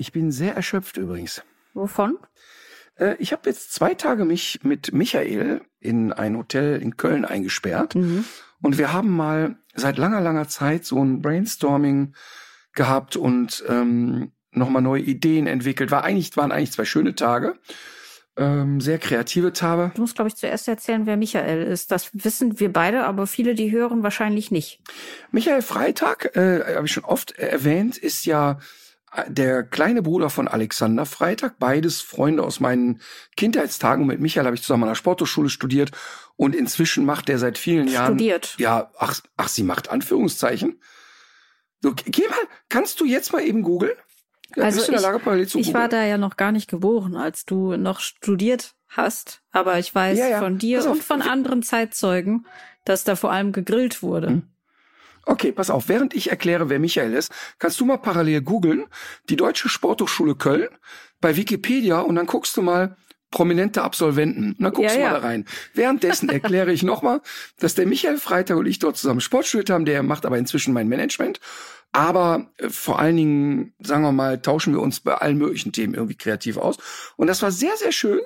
Ich bin sehr erschöpft übrigens. Wovon? Äh, Ich habe jetzt zwei Tage mich mit Michael in ein Hotel in Köln eingesperrt. Und wir haben mal seit langer, langer Zeit so ein Brainstorming gehabt und ähm, nochmal neue Ideen entwickelt. War eigentlich, waren eigentlich zwei schöne Tage. Ähm, sehr kreative Tage. Du musst, glaube ich, zuerst erzählen, wer Michael ist. Das wissen wir beide, aber viele, die hören, wahrscheinlich nicht. Michael Freitag, äh, habe ich schon oft erwähnt, ist ja der kleine Bruder von Alexander Freitag, beides Freunde aus meinen Kindheitstagen. Mit Michael habe ich zusammen an der Sporthochschule studiert und inzwischen macht er seit vielen Jahren. Studiert. Ja, ach, ach, sie macht Anführungszeichen. So, geh mal, kannst du jetzt mal eben googeln? Ja, Also ich- Lage, Ich war da ja noch gar nicht geboren, als du noch studiert hast. Aber ich weiß Ja, ja. von dir auf. und von anderen Zeitzeugen, dass da vor allem gegrillt wurde. Hm. Okay, pass auf, während ich erkläre, wer Michael ist, kannst du mal parallel googeln, die Deutsche Sporthochschule Köln bei Wikipedia und dann guckst du mal prominente Absolventen. Und dann guckst Ja, du mal ja. da rein. Währenddessen erkläre ich nochmal, dass der Michael Freitag und ich dort zusammen Sport studiert haben, der macht aber inzwischen mein Management. Aber äh, vor allen Dingen, sagen wir mal, tauschen wir uns bei allen möglichen Themen irgendwie kreativ aus. Und das war sehr, sehr schön.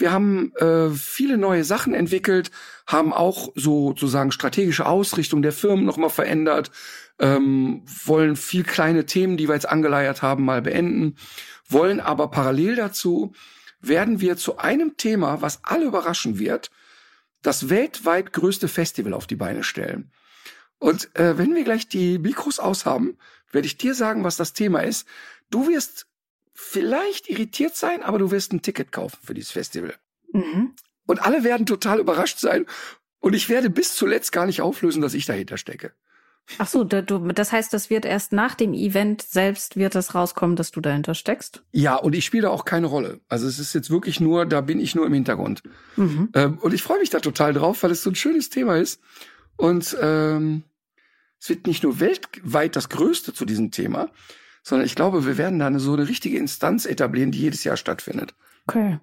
Wir haben äh, viele neue Sachen entwickelt, haben auch so sozusagen strategische Ausrichtung der Firmen nochmal verändert, ähm, wollen viel kleine Themen, die wir jetzt angeleiert haben, mal beenden, wollen aber parallel dazu werden wir zu einem Thema, was alle überraschen wird, das weltweit größte Festival auf die Beine stellen. Und äh, wenn wir gleich die Mikros aushaben, werde ich dir sagen, was das Thema ist. Du wirst vielleicht irritiert sein, aber du wirst ein Ticket kaufen für dieses Festival. Mhm. Und alle werden total überrascht sein. Und ich werde bis zuletzt gar nicht auflösen, dass ich dahinter stecke. Ach so, da, du, das heißt, das wird erst nach dem Event selbst wird das rauskommen, dass du dahinter steckst. Ja, und ich spiele da auch keine Rolle. Also es ist jetzt wirklich nur, da bin ich nur im Hintergrund. Mhm. Ähm, und ich freue mich da total drauf, weil es so ein schönes Thema ist. Und ähm, es wird nicht nur weltweit das Größte zu diesem Thema, sondern ich glaube, wir werden da eine, so eine richtige Instanz etablieren, die jedes Jahr stattfindet. Okay.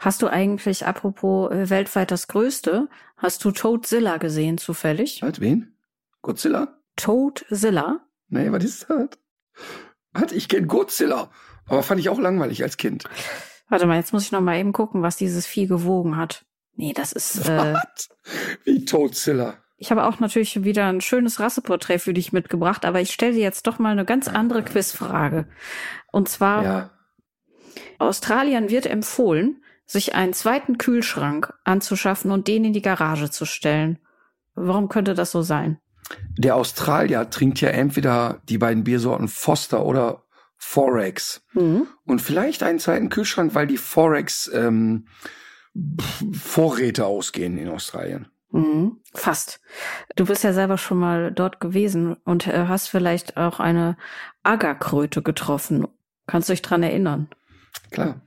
Hast du eigentlich, apropos äh, weltweit das Größte, hast du Toadzilla gesehen zufällig? Halt, wen? Godzilla? Toadzilla? Nee, was ist das? Was? Ich kenne Godzilla. Aber fand ich auch langweilig als Kind. Warte mal, jetzt muss ich noch mal eben gucken, was dieses Vieh gewogen hat. Nee, das ist. Äh? Wie Toadzilla. Ich habe auch natürlich wieder ein schönes Rasseporträt für dich mitgebracht, aber ich stelle dir jetzt doch mal eine ganz andere Quizfrage. Und zwar, Ja. Australien wird empfohlen, sich einen zweiten Kühlschrank anzuschaffen und den in die Garage zu stellen. Warum könnte das so sein? Der Australier trinkt ja entweder die beiden Biersorten Foster oder Forex. Mhm. Und vielleicht einen zweiten Kühlschrank, weil die Forex ähm, Vorräte ausgehen in Australien. Mhm. Fast. Du bist ja selber schon mal dort gewesen und äh, hast vielleicht auch eine Agerkröte getroffen. Kannst du dich dran erinnern? Klar.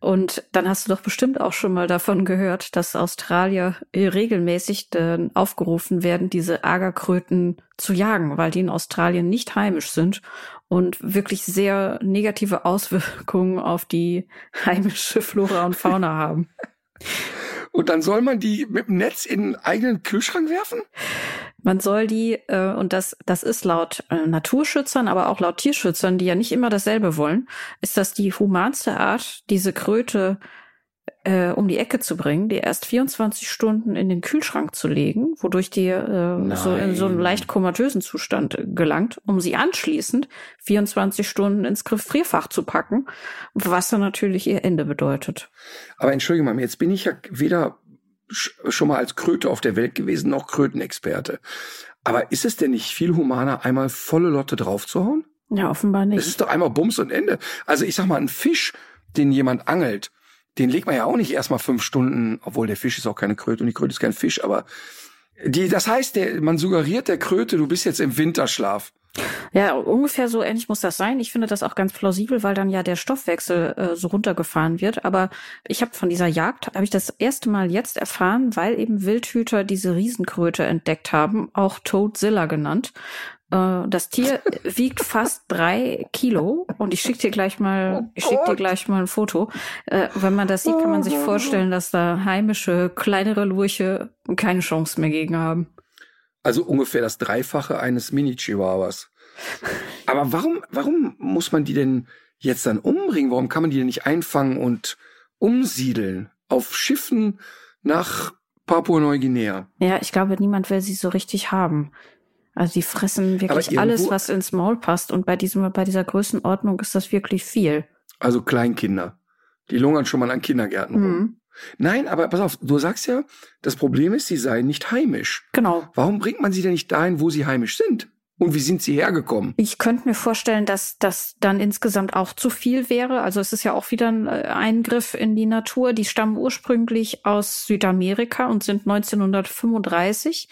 Und dann hast du doch bestimmt auch schon mal davon gehört, dass Australier äh, regelmäßig äh, aufgerufen werden, diese Agerkröten zu jagen, weil die in Australien nicht heimisch sind und wirklich sehr negative Auswirkungen auf die heimische Flora und Fauna haben. Und dann soll man die mit dem Netz in einen eigenen Kühlschrank werfen? Man soll die, äh, und das, das ist laut äh, Naturschützern, aber auch laut Tierschützern, die ja nicht immer dasselbe wollen, ist das die humanste Art, diese Kröte äh, um die Ecke zu bringen, die erst 24 Stunden in den Kühlschrank zu legen, wodurch die äh, so in so einen leicht komatösen Zustand äh, gelangt, um sie anschließend 24 Stunden ins Gefrierfach zu packen, was dann natürlich ihr Ende bedeutet. Aber entschuldige mal, jetzt bin ich ja weder sch- schon mal als Kröte auf der Welt gewesen, noch Krötenexperte. Aber ist es denn nicht viel humaner, einmal volle Lotte draufzuhauen? Ja, offenbar Es nicht. ist doch einmal Bums und Ende. Also ich sag mal, ein Fisch, den jemand angelt, den legt man ja auch nicht erstmal fünf Stunden, obwohl der Fisch ist auch keine Kröte und die Kröte ist kein Fisch, aber Die, das heißt, der, man suggeriert der Kröte, du bist jetzt im Winterschlaf. Ja, ungefähr so ähnlich muss das sein. Ich finde das auch ganz plausibel, weil dann ja der Stoffwechsel äh, so runtergefahren wird. Aber ich habe von dieser Jagd, habe ich das erste Mal jetzt erfahren, weil eben Wildhüter diese Riesenkröte entdeckt haben, auch Toadzilla genannt. Äh, das Tier wiegt fast drei Kilo und ich schicke dir gleich mal, ich schick dir gleich mal ein Foto. Äh, wenn man das sieht, kann man sich vorstellen, dass da heimische kleinere Lurche keine Chance mehr gegen haben. Also ungefähr das Dreifache eines Mini-Chihuahuas. Aber warum, warum muss man die denn jetzt dann umbringen? Warum kann man die denn nicht einfangen und umsiedeln? Auf Schiffen nach Papua-Neuguinea? Ja, ich glaube, niemand will sie so richtig haben. Also die fressen wirklich alles, was ins Maul passt. Und bei diesem, bei dieser Größenordnung ist das wirklich viel. Also Kleinkinder. Die lungern schon mal an Kindergärten rum. Mhm. Nein, aber pass auf, du sagst ja, das Problem ist, sie seien nicht heimisch. Genau. Warum bringt man sie denn nicht dahin, wo sie heimisch sind? Und wie sind sie hergekommen? Ich könnte mir vorstellen, dass das dann insgesamt auch zu viel wäre. Also es ist ja auch wieder ein äh, Eingriff in die Natur. Die stammen ursprünglich aus Südamerika und sind 1935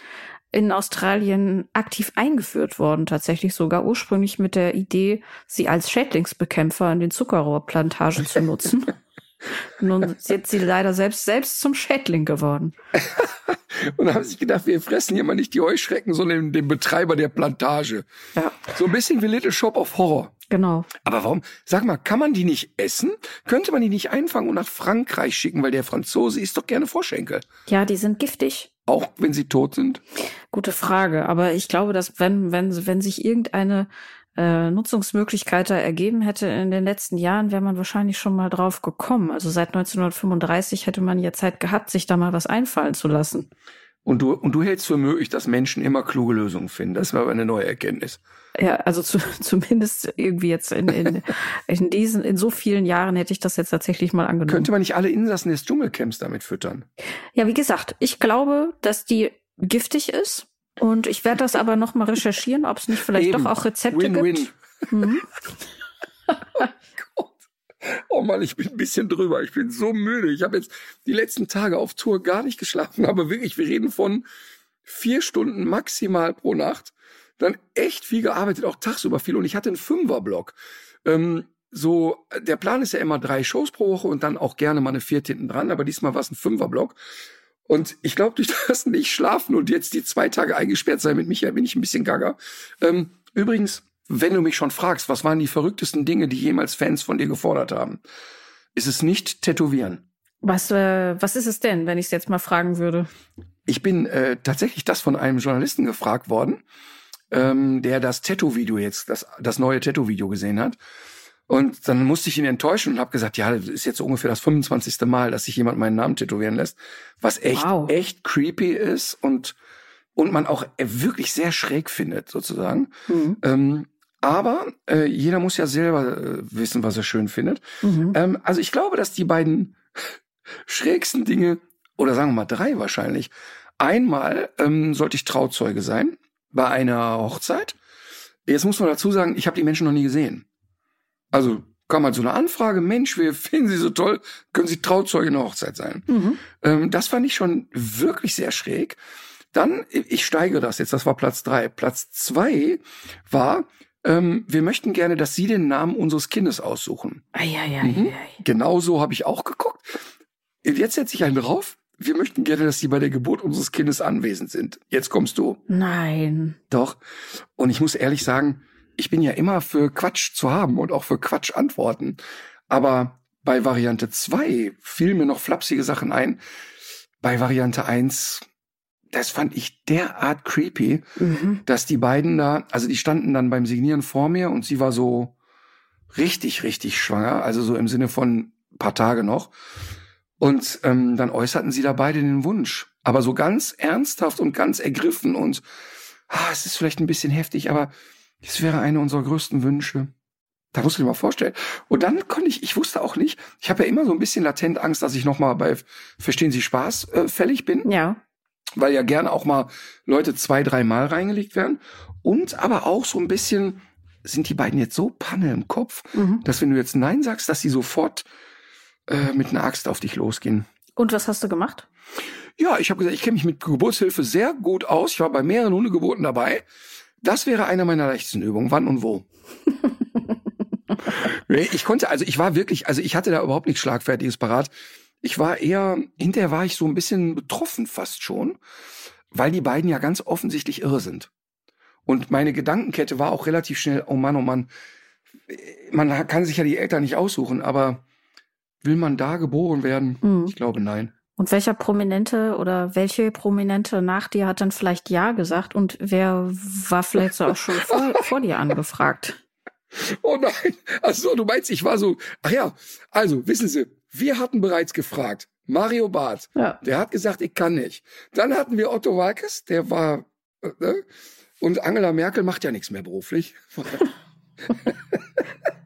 in Australien aktiv eingeführt worden, tatsächlich sogar ursprünglich mit der Idee, sie als Schädlingsbekämpfer in den Zuckerrohrplantagen zu nutzen. Nun sind sie leider selbst, selbst zum Schädling geworden. und haben sich gedacht, wir fressen hier mal nicht die Heuschrecken, sondern den, Betreiber der Plantage. Ja. So ein bisschen wie Little Shop of Horror. Genau. Aber warum? Sag mal, kann man die nicht essen? Könnte man die nicht einfangen und nach Frankreich schicken, weil der Franzose isst doch gerne Vorschenkel. Ja, die sind giftig. Auch wenn sie tot sind? Gute Frage. Aber ich glaube, dass wenn, wenn, wenn sich irgendeine äh, Nutzungsmöglichkeit da ergeben hätte in den letzten Jahren, wäre man wahrscheinlich schon mal drauf gekommen. Also seit 1935 hätte man ja Zeit gehabt, sich da mal was einfallen zu lassen. Und du, und du hältst für möglich, dass Menschen immer kluge Lösungen finden. Das war aber eine neue Erkenntnis. Ja, also zu, zumindest irgendwie jetzt in, in, in diesen, in so vielen Jahren hätte ich das jetzt tatsächlich mal angenommen. Könnte man nicht alle Insassen des Dschungelcamps damit füttern? Ja, wie gesagt, ich glaube, dass die giftig ist. Und ich werde das aber noch mal recherchieren, ob es nicht vielleicht Eben. doch auch Rezepte Win -win. gibt. Mhm. oh Gott. Oh Mann, ich bin ein bisschen drüber. Ich bin so müde. Ich habe jetzt die letzten Tage auf Tour gar nicht geschlafen, aber wirklich, wir reden von vier Stunden maximal pro Nacht. Dann echt viel gearbeitet, auch tagsüber viel. Und ich hatte einen Fünferblock. Ähm, so, der Plan ist ja immer drei Shows pro Woche und dann auch gerne mal eine vierte hinten dran, aber diesmal war es ein Fünferblock. Und ich glaube, durch das nicht schlafen und jetzt die zwei Tage eingesperrt sein mit Michael, bin ich ein bisschen gaga. Ähm, übrigens, wenn du mich schon fragst, was waren die verrücktesten Dinge, die jemals Fans von dir gefordert haben, ist es nicht tätowieren. Was, äh, was ist es denn, wenn ich es jetzt mal fragen würde? Ich bin äh, tatsächlich das von einem Journalisten gefragt worden, ähm, der das Tattoo-Video jetzt, das, das neue Tattoo-Video gesehen hat. Und dann musste ich ihn enttäuschen und habe gesagt, ja, das ist jetzt ungefähr das 25. Mal, dass sich jemand meinen Namen tätowieren lässt, was echt, wow. echt creepy ist und und man auch wirklich sehr schräg findet, sozusagen. Mhm. Ähm, aber äh, jeder muss ja selber äh, wissen, was er schön findet. Mhm. Ähm, also ich glaube, dass die beiden schrägsten Dinge, oder sagen wir mal drei wahrscheinlich, einmal ähm, sollte ich Trauzeuge sein bei einer Hochzeit. Jetzt muss man dazu sagen, ich habe die Menschen noch nie gesehen. Also kam halt so eine Anfrage, Mensch, wir finden Sie so toll, können Sie Trauzeuge in der Hochzeit sein. Mhm. Ähm, das fand ich schon wirklich sehr schräg. Dann, ich steige das jetzt, das war Platz drei. Platz zwei war, ähm, wir möchten gerne, dass Sie den Namen unseres Kindes aussuchen. Ei, ei, ei, mhm. Genau so habe ich auch geguckt. Jetzt setze ich einen drauf. Wir möchten gerne, dass Sie bei der Geburt unseres Kindes anwesend sind. Jetzt kommst du. Nein. Doch. Und ich muss ehrlich sagen, ich bin ja immer für Quatsch zu haben und auch für Quatsch antworten. Aber bei Variante 2 fielen mir noch flapsige Sachen ein. Bei Variante 1, das fand ich derart creepy, mhm. dass die beiden da, also die standen dann beim Signieren vor mir und sie war so richtig, richtig schwanger, also so im Sinne von paar Tage noch. Und ähm, dann äußerten sie da beide den Wunsch, aber so ganz ernsthaft und ganz ergriffen und ah, es ist vielleicht ein bisschen heftig, aber das wäre eine unserer größten Wünsche. Da musst du dir mal vorstellen. Und dann konnte ich, ich wusste auch nicht, ich habe ja immer so ein bisschen latent Angst, dass ich nochmal bei Verstehen Sie Spaß äh, fällig bin. Ja. Weil ja gerne auch mal Leute zwei, dreimal reingelegt werden. Und aber auch so ein bisschen, sind die beiden jetzt so Panne im Kopf, mhm. dass wenn du jetzt Nein sagst, dass sie sofort äh, mit einer Axt auf dich losgehen. Und was hast du gemacht? Ja, ich habe gesagt, ich kenne mich mit Geburtshilfe sehr gut aus. Ich war bei mehreren Hundegeburten dabei. Das wäre eine meiner leichtesten Übungen. Wann und wo? ich konnte, also ich war wirklich, also ich hatte da überhaupt nichts Schlagfertiges parat. Ich war eher, hinterher war ich so ein bisschen betroffen fast schon, weil die beiden ja ganz offensichtlich irre sind. Und meine Gedankenkette war auch relativ schnell, oh Mann, oh Mann, man kann sich ja die Eltern nicht aussuchen, aber will man da geboren werden? Mhm. Ich glaube nein. Und welcher Prominente oder welche Prominente nach dir hat dann vielleicht Ja gesagt und wer war vielleicht so auch schon vor, vor dir angefragt? Oh nein, also du meinst, ich war so, ach ja, also wissen Sie, wir hatten bereits gefragt, Mario Barth, ja. der hat gesagt, ich kann nicht. Dann hatten wir Otto Walkes, der war, äh, ne? und Angela Merkel macht ja nichts mehr beruflich.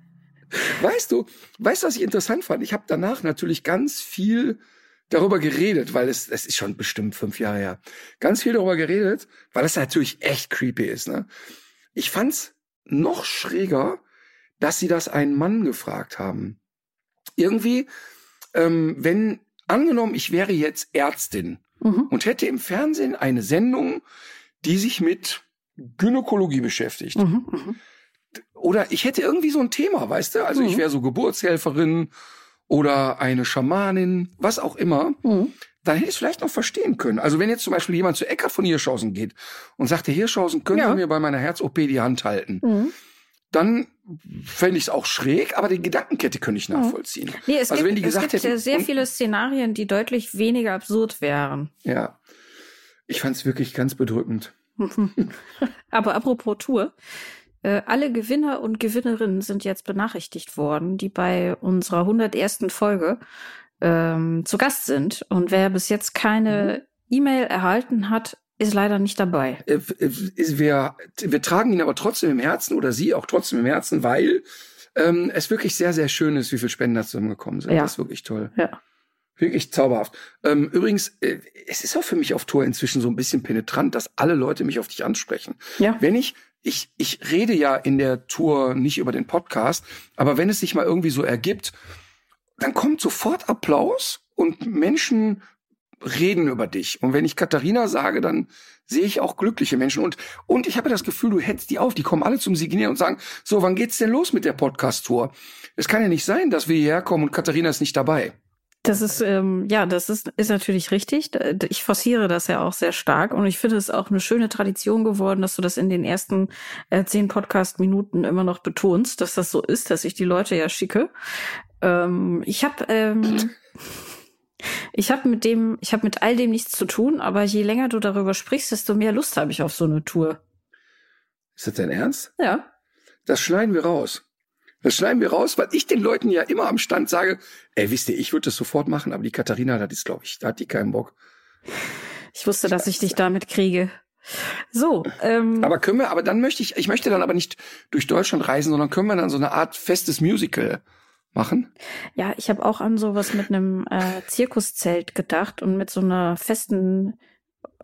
weißt du, weißt du, was ich interessant fand? Ich habe danach natürlich ganz viel darüber geredet, weil es, es ist schon bestimmt fünf Jahre her, ganz viel darüber geredet, weil es natürlich echt creepy ist. Ne? Ich fand's noch schräger, dass sie das einen Mann gefragt haben. Irgendwie, ähm, wenn angenommen, ich wäre jetzt Ärztin mhm. und hätte im Fernsehen eine Sendung, die sich mit Gynäkologie beschäftigt. Mhm, mh. Oder ich hätte irgendwie so ein Thema, weißt du? Also mhm. ich wäre so Geburtshelferin oder eine Schamanin, was auch immer. Mhm. Dann hätte ich es vielleicht noch verstehen können. Also wenn jetzt zum Beispiel jemand zu Ecker von Hirschhausen geht und sagt, Herr Hirschhausen, können ja. Sie mir bei meiner Herz-OP die Hand halten? Mhm. Dann fände ich es auch schräg, aber die Gedankenkette könnte ich mhm. nachvollziehen. Nee, es also gibt, wenn die gesagt es gibt hätten, sehr viele Szenarien, die deutlich weniger absurd wären. Ja, ich fand es wirklich ganz bedrückend. aber apropos Tour, äh, alle Gewinner und Gewinnerinnen sind jetzt benachrichtigt worden, die bei unserer 101. Folge ähm, zu Gast sind. Und wer bis jetzt keine mhm. E-Mail erhalten hat, ist leider nicht dabei. Äh, äh, wir, wir tragen ihn aber trotzdem im Herzen oder sie auch trotzdem im Herzen, weil ähm, es wirklich sehr, sehr schön ist, wie viele Spender zusammengekommen sind. Ja. Das ist wirklich toll. Ja. Wirklich zauberhaft. Ähm, übrigens, äh, es ist auch für mich auf Tour inzwischen so ein bisschen penetrant, dass alle Leute mich auf dich ansprechen. Ja. Wenn ich ich, ich rede ja in der Tour nicht über den Podcast, aber wenn es sich mal irgendwie so ergibt, dann kommt sofort Applaus und Menschen reden über dich. Und wenn ich Katharina sage, dann sehe ich auch glückliche Menschen. Und, und ich habe das Gefühl, du hättest die auf, die kommen alle zum Signieren und sagen, so, wann geht's denn los mit der Podcast-Tour? Es kann ja nicht sein, dass wir hierher kommen und Katharina ist nicht dabei. Das ist, ähm, ja, das ist, ist natürlich richtig. Ich forciere das ja auch sehr stark und ich finde es auch eine schöne Tradition geworden, dass du das in den ersten äh, zehn Podcast-Minuten immer noch betonst, dass das so ist, dass ich die Leute ja schicke. Ähm, ich habe ähm, ich habe mit dem, ich habe mit all dem nichts zu tun, aber je länger du darüber sprichst, desto mehr Lust habe ich auf so eine Tour. Ist das dein Ernst? Ja. Das schneiden wir raus. Das schneiden wir raus, weil ich den Leuten ja immer am Stand sage, ey, wisst ihr, ich würde das sofort machen, aber die Katharina, das ist, glaube ich, da hat die keinen Bock. Ich wusste, dass ich dich damit kriege. So. Ähm, aber können wir, aber dann möchte ich, ich möchte dann aber nicht durch Deutschland reisen, sondern können wir dann so eine Art festes Musical machen? Ja, ich habe auch an sowas mit einem äh, Zirkuszelt gedacht und mit so einer festen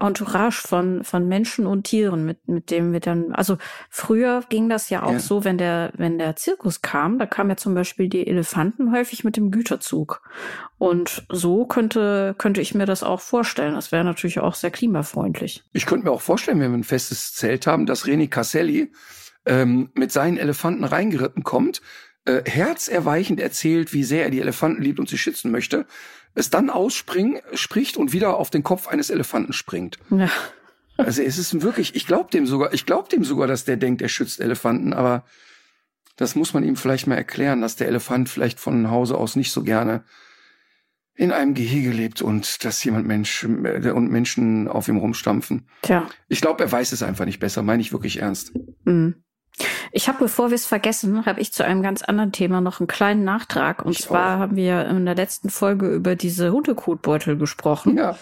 Entourage von, von Menschen und Tieren, mit, mit dem wir dann, also früher ging das ja auch ja. so, wenn der, wenn der Zirkus kam, da kamen ja zum Beispiel die Elefanten häufig mit dem Güterzug. Und so könnte, könnte ich mir das auch vorstellen. Das wäre natürlich auch sehr klimafreundlich. Ich könnte mir auch vorstellen, wenn wir ein festes Zelt haben, dass René Casselli ähm, mit seinen Elefanten reingeritten kommt, äh, herzerweichend erzählt, wie sehr er die Elefanten liebt und sie schützen möchte es dann ausspricht und wieder auf den Kopf eines Elefanten springt. Ja. Also es ist wirklich, ich glaube dem sogar, ich glaube dem sogar, dass der denkt, er schützt Elefanten, aber das muss man ihm vielleicht mal erklären, dass der Elefant vielleicht von Hause aus nicht so gerne in einem Gehege lebt und dass jemand Mensch äh, und Menschen auf ihm rumstampfen. Tja. Ich glaube, er weiß es einfach nicht besser, meine ich wirklich ernst. Mhm. Ich habe, bevor wir es vergessen, habe ich zu einem ganz anderen Thema noch einen kleinen Nachtrag. Und ich zwar auch. haben wir in der letzten Folge über diese Hundekotbeutel gesprochen. Ja.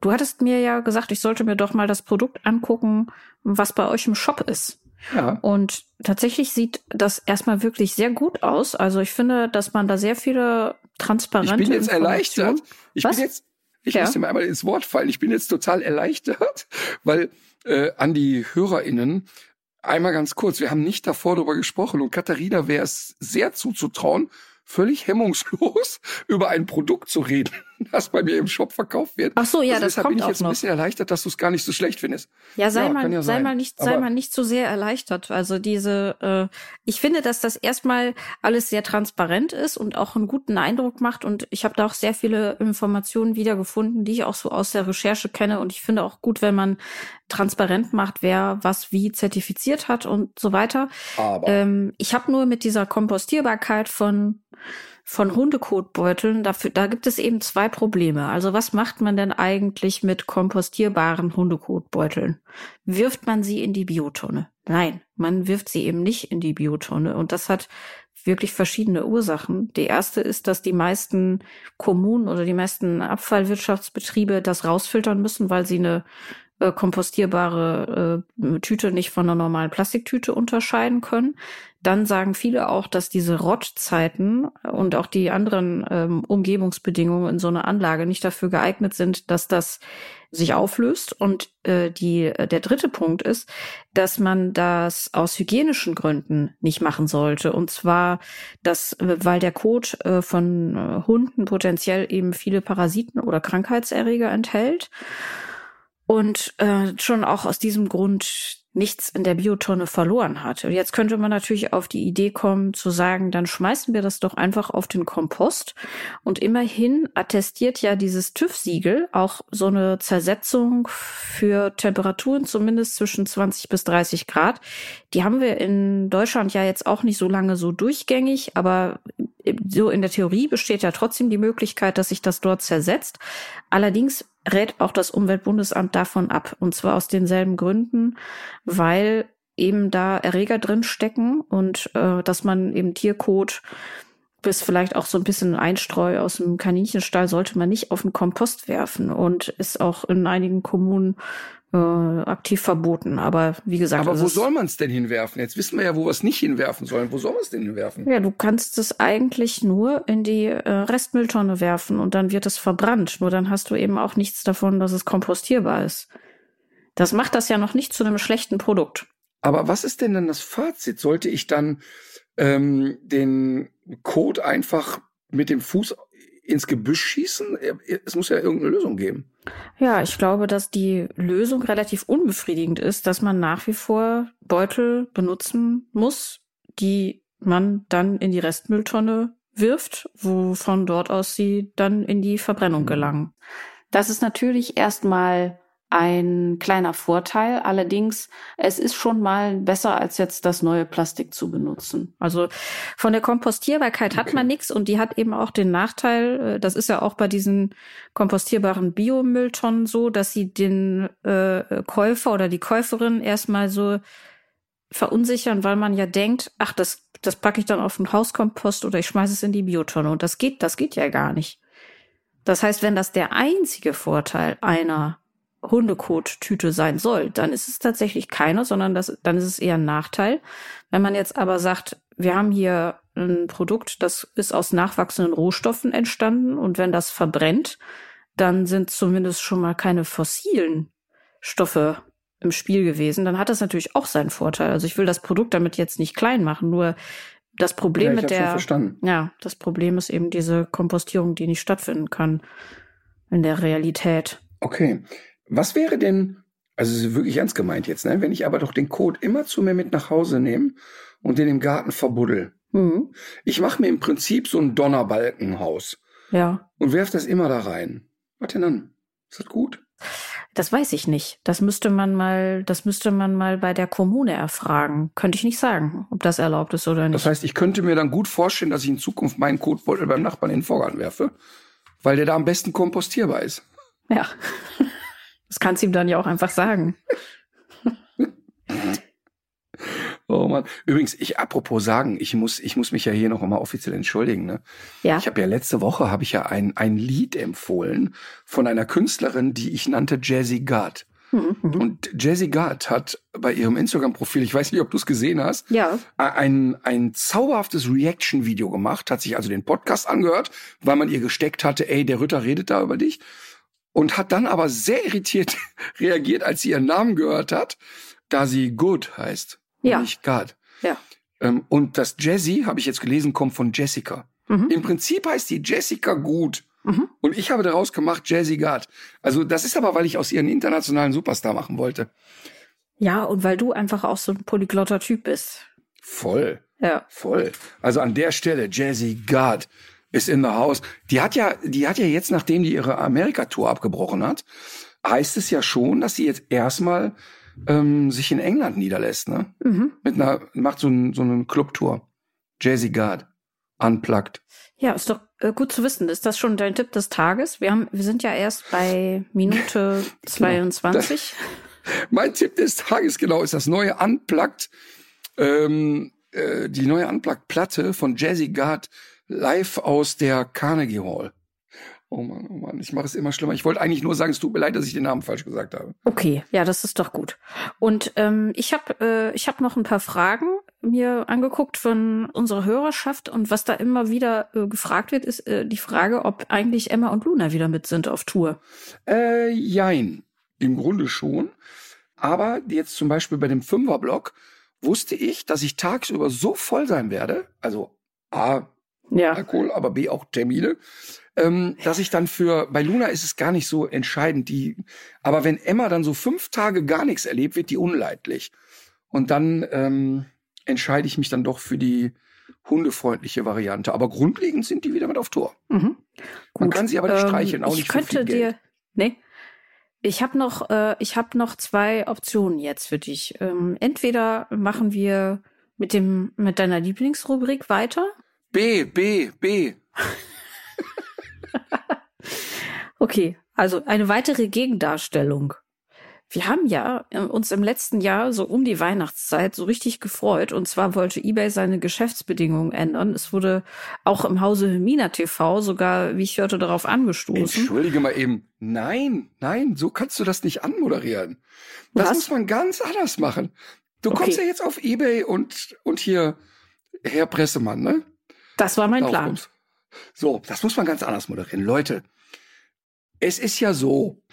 Du hattest mir ja gesagt, ich sollte mir doch mal das Produkt angucken, was bei euch im Shop ist. Ja. Und tatsächlich sieht das erstmal wirklich sehr gut aus. Also ich finde, dass man da sehr viele transparente. Ich bin jetzt erleichtert. Ich was? bin jetzt, ich ja. muss dir einmal ins Wort fallen. Ich bin jetzt total erleichtert, weil äh, an die HörerInnen Einmal ganz kurz, wir haben nicht davor darüber gesprochen und Katharina wäre es sehr zuzutrauen, völlig hemmungslos über ein Produkt zu reden, das bei mir im Shop verkauft wird. Ach so, ja, also das deshalb kommt bin ich jetzt ein noch. bisschen erleichtert, dass du es gar nicht so schlecht findest. Ja, sei Ja, mal, ja sei mal nicht, sei Aber- mal nicht so sehr erleichtert. Also diese, äh, ich finde, dass das erstmal alles sehr transparent ist und auch einen guten Eindruck macht. Und ich habe da auch sehr viele Informationen wiedergefunden, die ich auch so aus der Recherche kenne. Und ich finde auch gut, wenn man transparent macht, wer was wie zertifiziert hat und so weiter. Aber Ähm, ich habe nur mit dieser Kompostierbarkeit von von Hundekotbeuteln, dafür, da gibt es eben zwei Probleme. Also was macht man denn eigentlich mit kompostierbaren Hundekotbeuteln? Wirft man sie in die Biotonne? Nein, man wirft sie eben nicht in die Biotonne. Und das hat wirklich verschiedene Ursachen. Die erste ist, dass die meisten Kommunen oder die meisten Abfallwirtschaftsbetriebe das rausfiltern müssen, weil sie eine äh, kompostierbare äh, Tüte nicht von einer normalen Plastiktüte unterscheiden können. Dann sagen viele auch, dass diese Rottzeiten und auch die anderen ähm, Umgebungsbedingungen in so einer Anlage nicht dafür geeignet sind, dass das sich auflöst. Und äh, die, äh, der dritte Punkt ist, dass man das aus hygienischen Gründen nicht machen sollte. Und zwar, dass, äh, weil der Kot äh, von äh, Hunden potenziell eben viele Parasiten oder Krankheitserreger enthält und äh, schon auch aus diesem Grund nichts in der Biotonne verloren hat. Jetzt könnte man natürlich auf die Idee kommen zu sagen, dann schmeißen wir das doch einfach auf den Kompost. Und immerhin attestiert ja dieses TÜV-Siegel auch so eine Zersetzung für Temperaturen zumindest zwischen 20 bis 30 Grad. Die haben wir in Deutschland ja jetzt auch nicht so lange so durchgängig, aber so in der Theorie besteht ja trotzdem die Möglichkeit, dass sich das dort zersetzt. Allerdings rät auch das Umweltbundesamt davon ab. Und zwar aus denselben Gründen, weil eben da Erreger drin stecken und äh, dass man eben Tierkot bis vielleicht auch so ein bisschen Einstreu aus dem Kaninchenstall sollte man nicht auf den Kompost werfen und ist auch in einigen Kommunen äh, aktiv verboten. Aber wie gesagt, Aber also wo soll man es denn hinwerfen? Jetzt wissen wir ja, wo wir es nicht hinwerfen sollen. Wo soll man es denn hinwerfen? Ja, du kannst es eigentlich nur in die äh, Restmülltonne werfen und dann wird es verbrannt. Nur dann hast du eben auch nichts davon, dass es kompostierbar ist. Das macht das ja noch nicht zu einem schlechten Produkt. Aber was ist denn dann das Fazit? Sollte ich dann ähm, den Code einfach mit dem Fuß ins Gebüsch schießen? Es muss ja irgendeine Lösung geben. Ja, ich glaube, dass die Lösung relativ unbefriedigend ist, dass man nach wie vor Beutel benutzen muss, die man dann in die Restmülltonne wirft, wo von dort aus sie dann in die Verbrennung gelangen. Das ist natürlich erstmal ein kleiner Vorteil. Allerdings, es ist schon mal besser, als jetzt das neue Plastik zu benutzen. Also von der Kompostierbarkeit hat man nichts und die hat eben auch den Nachteil, äh, das ist ja auch bei diesen kompostierbaren Biomülltonnen so, dass sie den äh, Käufer oder die Käuferin erstmal so verunsichern, weil man ja denkt, ach, das, das packe ich dann auf den Hauskompost oder ich schmeiße es in die Biotonne. Und das geht, das geht ja gar nicht. Das heißt, wenn das der einzige Vorteil einer Hundekot-Tüte sein soll, dann ist es tatsächlich keiner, sondern das, dann ist es eher ein Nachteil. Wenn man jetzt aber sagt, wir haben hier ein Produkt, das ist aus nachwachsenden Rohstoffen entstanden und wenn das verbrennt, dann sind zumindest schon mal keine fossilen Stoffe im Spiel gewesen, dann hat das natürlich auch seinen Vorteil. Also ich will das Produkt damit jetzt nicht klein machen, nur das Problem Ja, mit der, ja, das Problem ist eben diese Kompostierung, die nicht stattfinden kann in der Realität. Okay. Was wäre denn, also es ist wirklich ernst gemeint jetzt, ne? wenn ich aber doch den Code immer zu mir mit nach Hause nehme und den im Garten verbuddel. Mhm. Ich mache mir im Prinzip so ein Donnerbalkenhaus Ja, und werf das immer da rein. Was denn dann? Ist das gut? das weiß ich nicht. Das müsste man mal, das müsste man mal bei der Kommune erfragen. Könnte ich nicht sagen, ob das erlaubt ist oder nicht. Das heißt, ich könnte mir dann gut vorstellen, dass ich in Zukunft meinen Kotbeutel beim Nachbarn in den Vorgarten werfe, weil der da am besten kompostierbar ist. ja. Das kannst du ihm dann ja auch einfach sagen. Oh Mann. Übrigens, ich apropos sagen, ich muss, ich muss mich ja hier noch einmal offiziell entschuldigen. Ne? Ja. Ich habe ja letzte Woche habe ich ja ein, ein Lied empfohlen von einer Künstlerin, die ich nannte Jazzy God. Mhm. Und Jazzy God hat bei ihrem Instagram-Profil, ich weiß nicht, ob du es gesehen hast, Ja. ein, ein zauberhaftes Reaction-Video gemacht, hat sich also den Podcast angehört, weil man ihr gesteckt hatte, ey, der Ritter redet da über dich. Und hat dann aber sehr irritiert reagiert, als sie ihren Namen gehört hat, da sie Good heißt. Ja. Nicht God. Ja. Ähm, und das Jazzy, habe ich jetzt gelesen, kommt von Jessica. Mhm. Im Prinzip heißt die Jessica gut. Mhm. Und ich habe daraus gemacht Jazzy Guard. Also das ist aber, weil ich aus ihr einen internationalen Superstar machen wollte. Ja, und weil du einfach auch so ein polyglotter Typ bist. Voll. Ja. Voll. Also an der Stelle, Jazzy God ist in the house. Die hat ja, die hat ja jetzt, nachdem die ihre Amerika-Tour abgebrochen hat, heißt es ja schon, dass sie jetzt erstmal ähm, sich in England niederlässt, ne? Mhm. Mit einer, macht so, ein, so eine Clubtour. Jazzy God. Unplugged. Ja, ist doch äh, gut zu wissen. Ist das schon dein Tipp des Tages? Wir haben, wir sind ja erst bei Minute 22. Genau. mein Tipp des Tages, genau, ist das neue Unplugged, ähm, äh, die neue Unplugged-Platte von Jazzy Guard live aus der Carnegie Hall. Oh Mann, oh Mann, ich mache es immer schlimmer. Ich wollte eigentlich nur sagen, es tut mir leid, dass ich den Namen falsch gesagt habe. Okay, ja, das ist doch gut. Und ähm, ich habe äh, ich hab noch ein paar Fragen mir angeguckt von unserer Hörerschaft und was da immer wieder äh, gefragt wird, ist äh, die Frage, ob eigentlich Emma und Luna wieder mit sind auf Tour. Äh, jein, im Grunde schon. Aber jetzt zum Beispiel bei dem Fünferblock wusste ich, dass ich tagsüber so voll sein werde, also A, ja. Alkohol, aber B auch Termine, ähm, dass ich dann für, bei Luna ist es gar nicht so entscheidend, die, aber wenn Emma dann so fünf Tage gar nichts erlebt, wird die unleidlich. Und dann ähm, entscheide ich mich dann doch für die hundefreundliche Variante. Aber grundlegend sind die wieder mit auf Tor. Mhm. Man kann sie aber nicht ähm, streicheln, auch ich nicht könnte viel dir, Geld. nee, ich habe noch, äh, ich habe noch zwei Optionen jetzt für dich. Ähm, entweder machen wir mit dem, mit deiner Lieblingsrubrik weiter. B, B, B. okay, also eine weitere Gegendarstellung. Wir haben ja äh, uns im letzten Jahr so um die Weihnachtszeit so richtig gefreut. Und zwar wollte eBay seine Geschäftsbedingungen ändern. Es wurde auch im Hause Mina TV sogar, wie ich hörte, darauf angestoßen. Entschuldige mal eben. Nein, nein, so kannst du das nicht anmoderieren. Das Was? muss man ganz anders machen. Du okay. kommst ja jetzt auf eBay und, und hier, Herr Pressemann, ne? Das war mein Darauf Plan. Kommst. So, das muss man ganz anders moderieren. Leute, es ist ja so.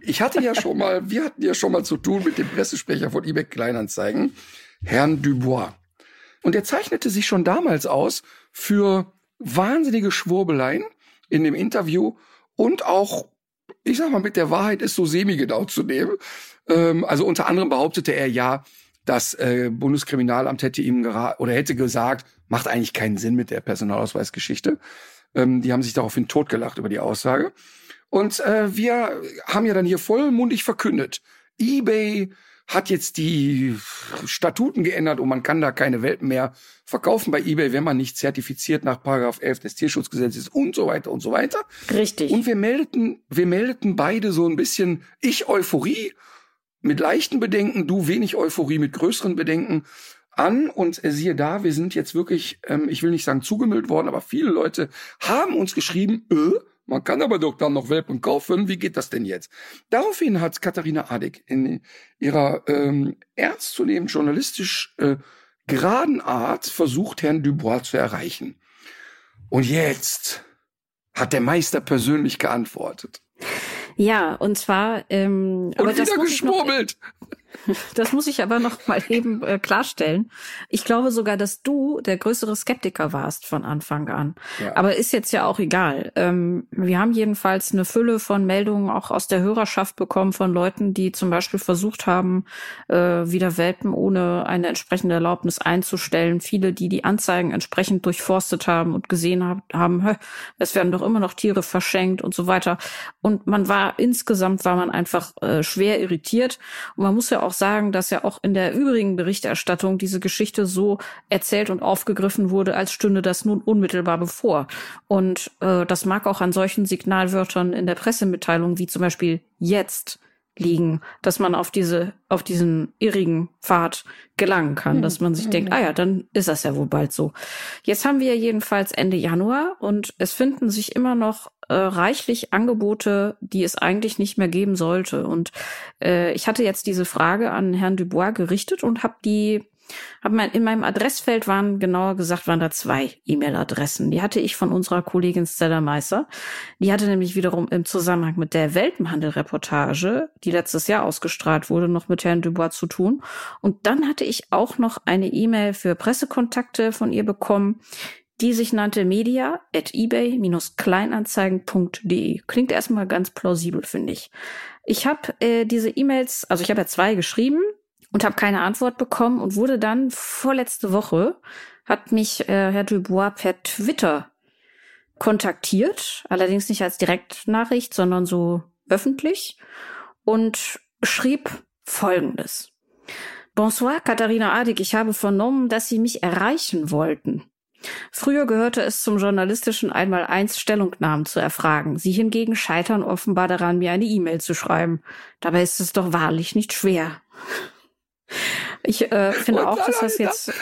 Ich hatte ja schon mal, wir hatten ja schon mal zu tun mit dem Pressesprecher von eBay Kleinanzeigen, Herrn Dubois. Und er zeichnete sich schon damals aus für wahnsinnige Schwurbeleien in dem Interview und auch, ich sag mal, mit der Wahrheit ist so semi-genau zu nehmen. Ähm, also unter anderem behauptete er ja, das äh, Bundeskriminalamt hätte ihm oder hätte gesagt, macht eigentlich keinen Sinn mit der Personalausweisgeschichte. Ähm, die haben sich daraufhin totgelacht über die Aussage. Und äh, wir haben ja dann hier vollmundig verkündet, eBay hat jetzt die Statuten geändert und man kann da keine Welpen mehr verkaufen bei eBay, wenn man nicht zertifiziert nach Paragraph 11 des Tierschutzgesetzes und so weiter und so weiter. Richtig. Und wir meldeten, wir meldeten beide so ein bisschen ich Euphorie mit leichten Bedenken, du wenig Euphorie mit größeren Bedenken an und siehe da, wir sind jetzt wirklich, ähm, ich will nicht sagen zugemüllt worden, aber viele Leute haben uns geschrieben, äh, man kann aber doch dann noch Welpen kaufen. Wie geht das denn jetzt? Daraufhin hat Katharina Adig in ihrer ähm, ernstzunehmend journalistisch äh, geraden Art versucht, Herrn Dubois zu erreichen. Und jetzt hat der Meister persönlich geantwortet. Ja, und zwar ähm, und aber wieder geschwurbelt. Das muss ich aber noch mal eben äh, klarstellen. Ich glaube sogar, dass du der größere Skeptiker warst von Anfang an. Ja. Aber ist jetzt ja auch egal. Ähm, wir haben jedenfalls eine Fülle von Meldungen auch aus der Hörerschaft bekommen von Leuten, die zum Beispiel versucht haben, äh, wieder Welpen ohne eine entsprechende Erlaubnis einzustellen. Viele, die die Anzeigen entsprechend durchforstet haben und gesehen hab, haben, es werden doch immer noch Tiere verschenkt und so weiter. Und man war insgesamt war man einfach äh, schwer irritiert. Und man muss ja auch sagen, dass ja auch in der übrigen Berichterstattung diese Geschichte so erzählt und aufgegriffen wurde, als stünde das nun unmittelbar bevor. Und äh, das mag auch an solchen Signalwörtern in der Pressemitteilung, wie zum Beispiel jetzt, liegen, dass man auf diese, auf diesen irrigen Pfad gelangen kann, dass man sich denkt, ah ja, dann ist das ja wohl bald so. Jetzt haben wir jedenfalls Ende Januar und es finden sich immer noch äh, reichlich Angebote, die es eigentlich nicht mehr geben sollte. Und äh, ich hatte jetzt diese Frage an Herrn Dubois gerichtet und habe die in meinem Adressfeld waren genauer gesagt waren da zwei E-Mail-Adressen. Die hatte ich von unserer Kollegin Stella Meister. Die hatte nämlich wiederum im Zusammenhang mit der Welpenhandel-Reportage, die letztes Jahr ausgestrahlt wurde, noch mit Herrn Dubois zu tun. Und dann hatte ich auch noch eine E-Mail für Pressekontakte von ihr bekommen die sich nannte media at ebay-kleinanzeigen.de. Klingt erstmal ganz plausibel, finde ich. Ich habe äh, diese E-Mails, also ich habe ja zwei geschrieben und habe keine Antwort bekommen und wurde dann vorletzte Woche, hat mich äh, Herr Dubois per Twitter kontaktiert, allerdings nicht als Direktnachricht, sondern so öffentlich und schrieb Folgendes. Bonsoir, Katharina Adig. Ich habe vernommen, dass Sie mich erreichen wollten. Früher gehörte es zum journalistischen Einmaleins Stellungnahmen zu erfragen. Sie hingegen scheitern offenbar daran, mir eine E-Mail zu schreiben. Dabei ist es doch wahrlich nicht schwer. Ich äh, finde auch, dass das jetzt.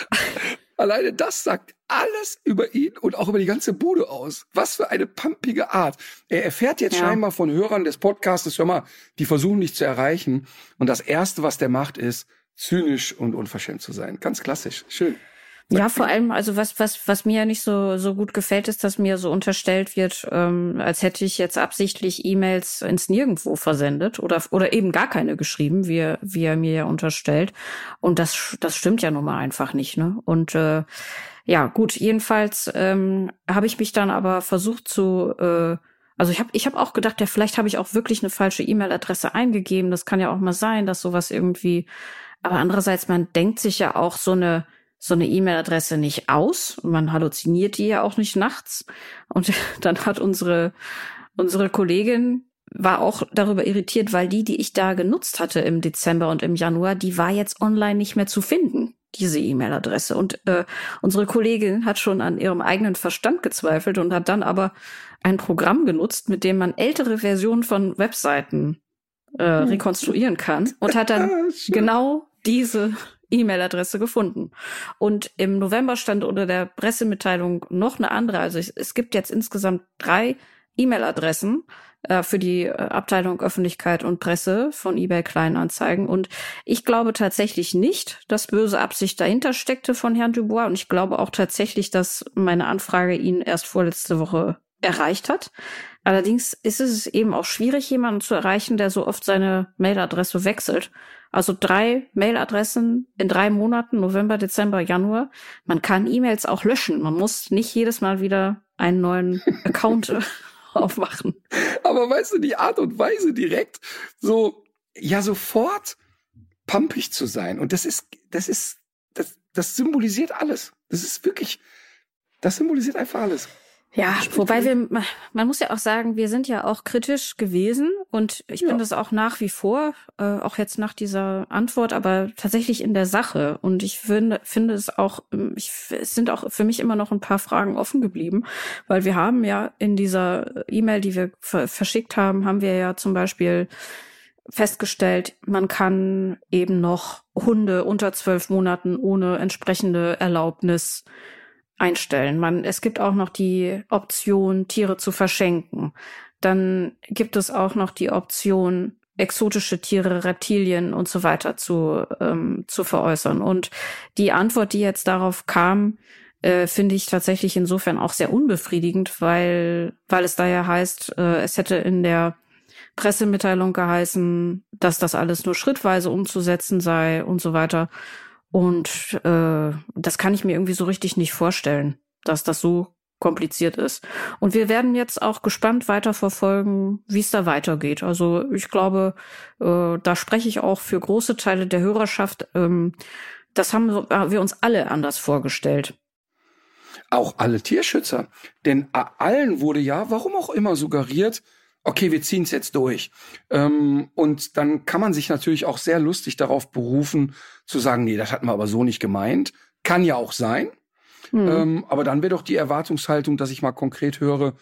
Alleine das sagt alles über ihn und auch über die ganze Bude aus. Was für eine pumpige Art. Er erfährt jetzt ja. scheinbar von Hörern des Podcasts, hör mal, die versuchen nicht zu erreichen. Und das Erste, was der macht, ist, zynisch und unverschämt zu sein. Ganz klassisch. Schön. Ja, vor allem, also was, was, was mir ja nicht so, so gut gefällt, ist, dass mir so unterstellt wird, ähm, als hätte ich jetzt absichtlich E-Mails ins Nirgendwo versendet oder, oder eben gar keine geschrieben, wie er, wie er mir ja unterstellt. Und das, das stimmt ja nun mal einfach nicht, ne? Und äh, ja, gut, jedenfalls ähm, habe ich mich dann aber versucht zu äh, also ich habe ich hab auch gedacht, ja, vielleicht habe ich auch wirklich eine falsche E-Mail-Adresse eingegeben. Das kann ja auch mal sein, dass sowas irgendwie. Aber andererseits, man denkt sich ja auch so eine so eine E-Mail-Adresse nicht aus. Man halluziniert die ja auch nicht nachts. Und dann hat unsere, unsere Kollegin war auch darüber irritiert, weil die, die ich da genutzt hatte im Dezember und im Januar, die war jetzt online nicht mehr zu finden, diese E-Mail-Adresse. Und äh, unsere Kollegin hat schon an ihrem eigenen Verstand gezweifelt und hat dann aber ein Programm genutzt, mit dem man ältere Versionen von Webseiten äh, rekonstruieren kann und hat dann genau diese E-Mail-Adresse gefunden. Und im November stand unter der Pressemitteilung noch eine andere. Also es, gibt jetzt insgesamt drei E-Mail-Adressen äh, für die äh, Abteilung Öffentlichkeit und Presse von eBay Kleinanzeigen. Und ich glaube tatsächlich nicht, dass böse Absicht dahinter steckte von Herrn Dubois. Und ich glaube auch tatsächlich, dass meine Anfrage ihn erst vorletzte Woche erreicht hat. Allerdings ist es eben auch schwierig, jemanden zu erreichen, der so oft seine Mailadresse wechselt. Also drei Mailadressen in drei Monaten, November, Dezember, Januar. Man kann E-Mails auch löschen. Man muss nicht jedes Mal wieder einen neuen Account aufmachen. Aber weißt du, die Art und Weise direkt so, ja, sofort pumpig zu sein. Und das ist, das ist, das, das symbolisiert alles. Das ist wirklich, das symbolisiert einfach alles. Ja, wobei wir, man muss ja auch sagen, wir sind ja auch kritisch gewesen und ich ja. bin das auch nach wie vor, äh, auch jetzt nach dieser Antwort, aber tatsächlich in der Sache. Und ich finde, finde es auch, ähm, ich, es sind auch für mich immer noch ein paar Fragen offen geblieben, weil wir haben ja in dieser E-Mail, die wir verschickt haben, haben wir ja zum Beispiel festgestellt, man kann eben noch Hunde unter zwölf Monaten ohne entsprechende Erlaubnis einstellen. Man, es gibt auch noch die Option, Tiere zu verschenken. Dann gibt es auch noch die Option, exotische Tiere, Reptilien und so weiter zu, ähm, zu veräußern. Und die Antwort, die jetzt darauf kam, äh, finde ich tatsächlich insofern auch sehr unbefriedigend, weil, weil es da ja heißt, äh, es hätte in der Pressemitteilung geheißen, dass das alles nur schrittweise umzusetzen sei und so weiter. Und äh, das kann ich mir irgendwie so richtig nicht vorstellen, dass das so kompliziert ist. Und wir werden jetzt auch gespannt weiter verfolgen, wie es da weitergeht. Also ich glaube, äh, da spreche ich auch für große Teile der Hörerschaft. Ähm, das haben wir uns alle anders vorgestellt. Auch alle Tierschützer. Denn allen wurde ja, warum auch immer, suggeriert, okay, wir ziehen es jetzt durch. Ähm, und dann kann man sich natürlich auch sehr lustig darauf berufen, zu sagen, nee, das hatten wir aber so nicht gemeint. Kann ja auch sein. Mhm. Ähm, aber dann wäre doch die Erwartungshaltung, dass ich mal konkret höre,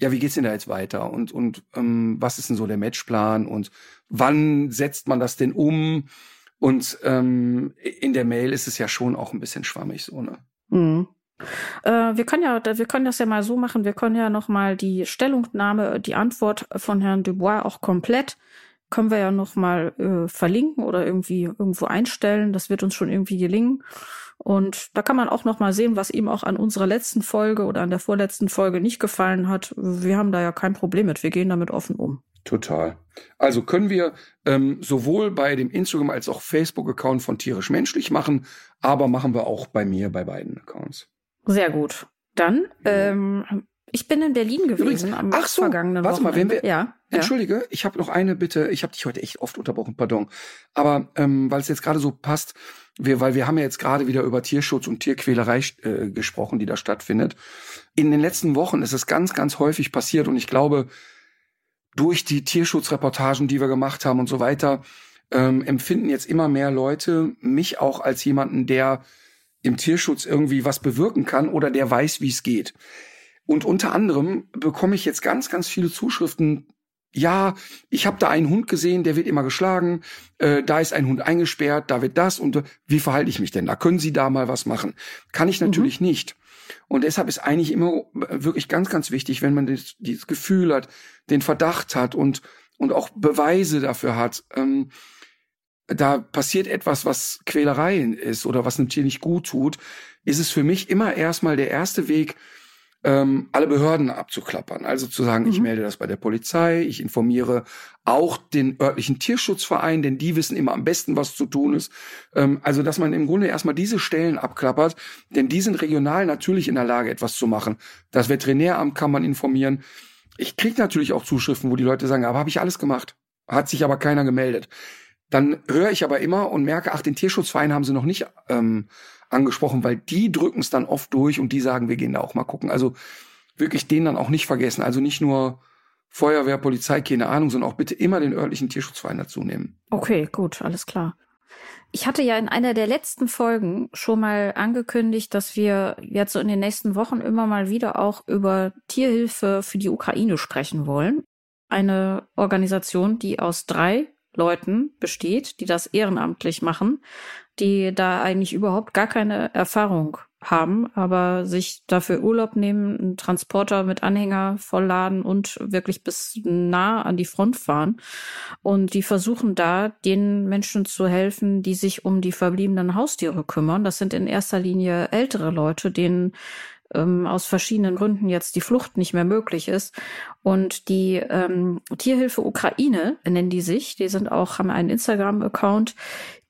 ja, wie geht's denn da jetzt weiter? Und, und ähm, was ist denn so der Matchplan? Und wann setzt man das denn um? Und ähm, in der Mail ist es ja schon auch ein bisschen schwammig so, ne? Mhm. Äh, wir können ja, wir können das ja mal so machen. Wir können ja noch mal die Stellungnahme, die Antwort von Herrn Dubois auch komplett können wir ja noch mal äh, verlinken oder irgendwie irgendwo einstellen. Das wird uns schon irgendwie gelingen. Und da kann man auch noch mal sehen, was ihm auch an unserer letzten Folge oder an der vorletzten Folge nicht gefallen hat. Wir haben da ja kein Problem mit. Wir gehen damit offen um. Total. Also können wir ähm, sowohl bei dem Instagram als auch Facebook-Account von Tierisch Menschlich machen, aber machen wir auch bei mir bei beiden Accounts. Sehr gut. Dann, ähm, ich bin in Berlin gewesen Übrigens, am ach so, vergangenen warte mal, wenn wir- ja, ja. Entschuldige, ich habe noch eine Bitte. Ich habe dich heute echt oft unterbrochen, pardon. Aber ähm, weil es jetzt gerade so passt, wir, weil wir haben ja jetzt gerade wieder über Tierschutz und Tierquälerei äh, gesprochen, die da stattfindet. In den letzten Wochen ist es ganz, ganz häufig passiert und ich glaube, durch die Tierschutzreportagen, die wir gemacht haben und so weiter, ähm, empfinden jetzt immer mehr Leute mich auch als jemanden, der im Tierschutz irgendwie was bewirken kann oder der weiß, wie es geht. Und unter anderem bekomme ich jetzt ganz, ganz viele Zuschriften. Ja, ich habe da einen Hund gesehen, der wird immer geschlagen. Äh, da ist ein Hund eingesperrt, da wird das und äh, wie verhalte ich mich denn? Da können Sie da mal was machen? Kann ich natürlich nicht. Und deshalb ist eigentlich immer wirklich ganz, ganz wichtig, wenn man das, dieses Gefühl hat, den Verdacht hat und und auch Beweise dafür hat. Ähm, da passiert etwas, was Quälerei ist oder was einem Tier nicht gut tut, ist es für mich immer erstmal der erste Weg, ähm, alle Behörden abzuklappern. Also zu sagen, ich Mhm. melde das bei der Polizei, ich informiere auch den örtlichen Tierschutzverein, denn die wissen immer am besten, was zu tun ist. Ähm, also, dass man im Grunde erstmal diese Stellen abklappert, denn die sind regional natürlich in der Lage, etwas zu machen. Das Veterinäramt kann man informieren. Ich krieg natürlich auch Zuschriften, wo die Leute sagen, aber habe ich alles gemacht, hat sich aber keiner gemeldet. Dann höre ich aber immer und merke, ach, den Tierschutzverein haben sie noch nicht ähm, angesprochen, weil die drücken es dann oft durch und die sagen, wir gehen da auch mal gucken. Also wirklich den dann auch nicht vergessen. Also nicht nur Feuerwehr, Polizei, keine Ahnung, sondern auch bitte immer den örtlichen Tierschutzverein dazu nehmen. Okay, gut, alles klar. Ich hatte ja in einer der letzten Folgen schon mal angekündigt, dass wir jetzt so in den nächsten Wochen immer mal wieder auch über Tierhilfe für die Ukraine sprechen wollen. Eine Organisation, die aus drei Leuten besteht, die das ehrenamtlich machen, die da eigentlich überhaupt gar keine Erfahrung haben, aber sich dafür Urlaub nehmen, einen Transporter mit Anhänger vollladen und wirklich bis nah an die Front fahren. Und die versuchen da, den Menschen zu helfen, die sich um die verbliebenen Haustiere kümmern. Das sind in erster Linie ältere Leute, denen ähm, aus verschiedenen Gründen jetzt die Flucht nicht mehr möglich ist. Und die ähm, Tierhilfe Ukraine nennen die sich, die sind auch, haben einen Instagram-Account,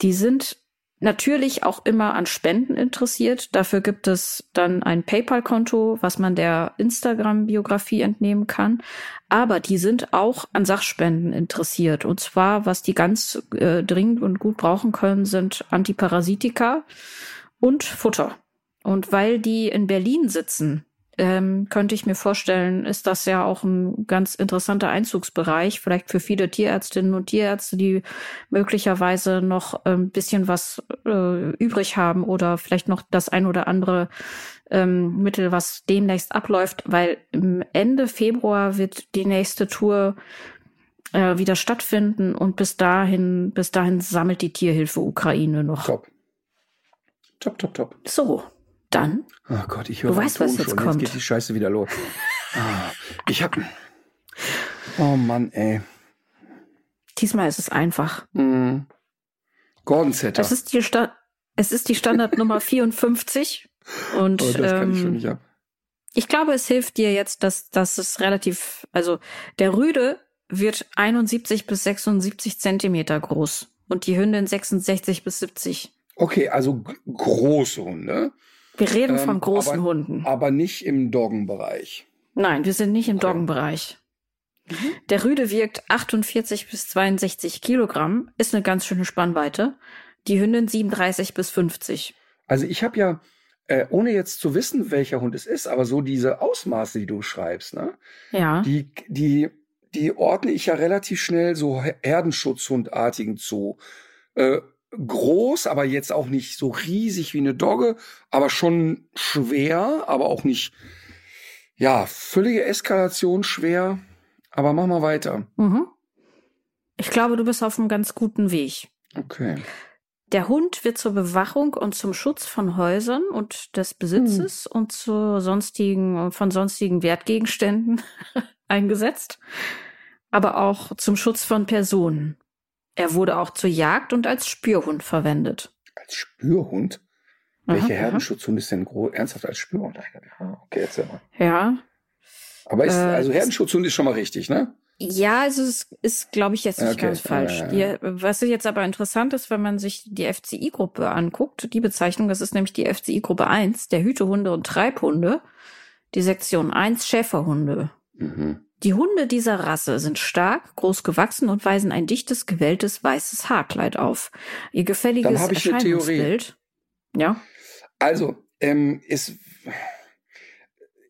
die sind natürlich auch immer an Spenden interessiert. Dafür gibt es dann ein PayPal-Konto, was man der Instagram-Biografie entnehmen kann. Aber die sind auch an Sachspenden interessiert. Und zwar, was die ganz äh, dringend und gut brauchen können, sind Antiparasitika und Futter. Und weil die in Berlin sitzen, ähm, könnte ich mir vorstellen, ist das ja auch ein ganz interessanter Einzugsbereich, vielleicht für viele Tierärztinnen und Tierärzte, die möglicherweise noch ein ähm, bisschen was äh, übrig haben oder vielleicht noch das ein oder andere ähm, Mittel, was demnächst abläuft, weil im Ende Februar wird die nächste Tour äh, wieder stattfinden und bis dahin, bis dahin sammelt die Tierhilfe Ukraine noch. Top. Top, top, top. So, dann Oh Gott, ich höre Du weißt, was jetzt schon. kommt. Jetzt geht die Scheiße wieder los. ah, ich hab. Oh Mann, ey. Diesmal ist es einfach. Mm. Gordon Setter. Es ist die, Sta es ist die Standardnummer 54. Und oh, das kann ich schon ähm, nicht ab. ich glaube, es hilft dir jetzt, dass, dass es relativ, also der Rüde wird 71 bis 76 Zentimeter groß und die Hündin 66 bis 70. Okay, also große Hunde, Wir reden Ähm, von großen aber- Hunden. aber nicht im Doggenbereich. Nein, wir sind nicht im. Doggenbereich. Der Rüde wiegt 48 bis 62 Kilogramm, ist eine ganz schöne Spannweite. Die Hündin 37 bis 50. Also ich habe ja, äh, ohne jetzt zu wissen, welcher Hund es ist, aber so diese Ausmaße, die du schreibst, ne? Ja. Die, die, die ordne ich ja relativ schnell so Her- Herdenschutzhundartigen zu. Äh, groß, aber jetzt auch nicht so riesig wie eine Dogge, aber schon schwer, aber auch nicht, ja, völlige Eskalation schwer. Aber mach mal weiter. Mhm. Ich glaube, du bist auf einem ganz guten Weg. Okay. Der Hund wird zur Bewachung und zum Schutz von Häusern und des Besitzes und zu sonstigen, von sonstigen Wertgegenständen eingesetzt, aber auch zum Schutz von Personen. Er wurde auch zur Jagd und als Spürhund verwendet. Als Spürhund? Welcher aha. Herdenschutzhund ist denn ernsthaft als Spürhund? Ah, Okay, erzähl mal. Ja. Aber ist, Äh, also Herdenschutzhund ist schon mal richtig, ne? Ja, also es ist, glaube ich, jetzt nicht Okay, ganz falsch. ja, Die, was jetzt aber interessant ist, wenn man sich die FCI-Gruppe anguckt, die Bezeichnung, das ist nämlich die FCI-Gruppe 1, der Hütehunde und Treibhunde, Die Sektion 1 Schäferhunde. Mhm. Die Hunde dieser Rasse sind stark, groß gewachsen und weisen ein dichtes, gewelltes, weißes Haarkleid auf. Ihr gefälliges Dann ich eine Theorie. Erscheinungsbild. Ja. Also, ähm, ist,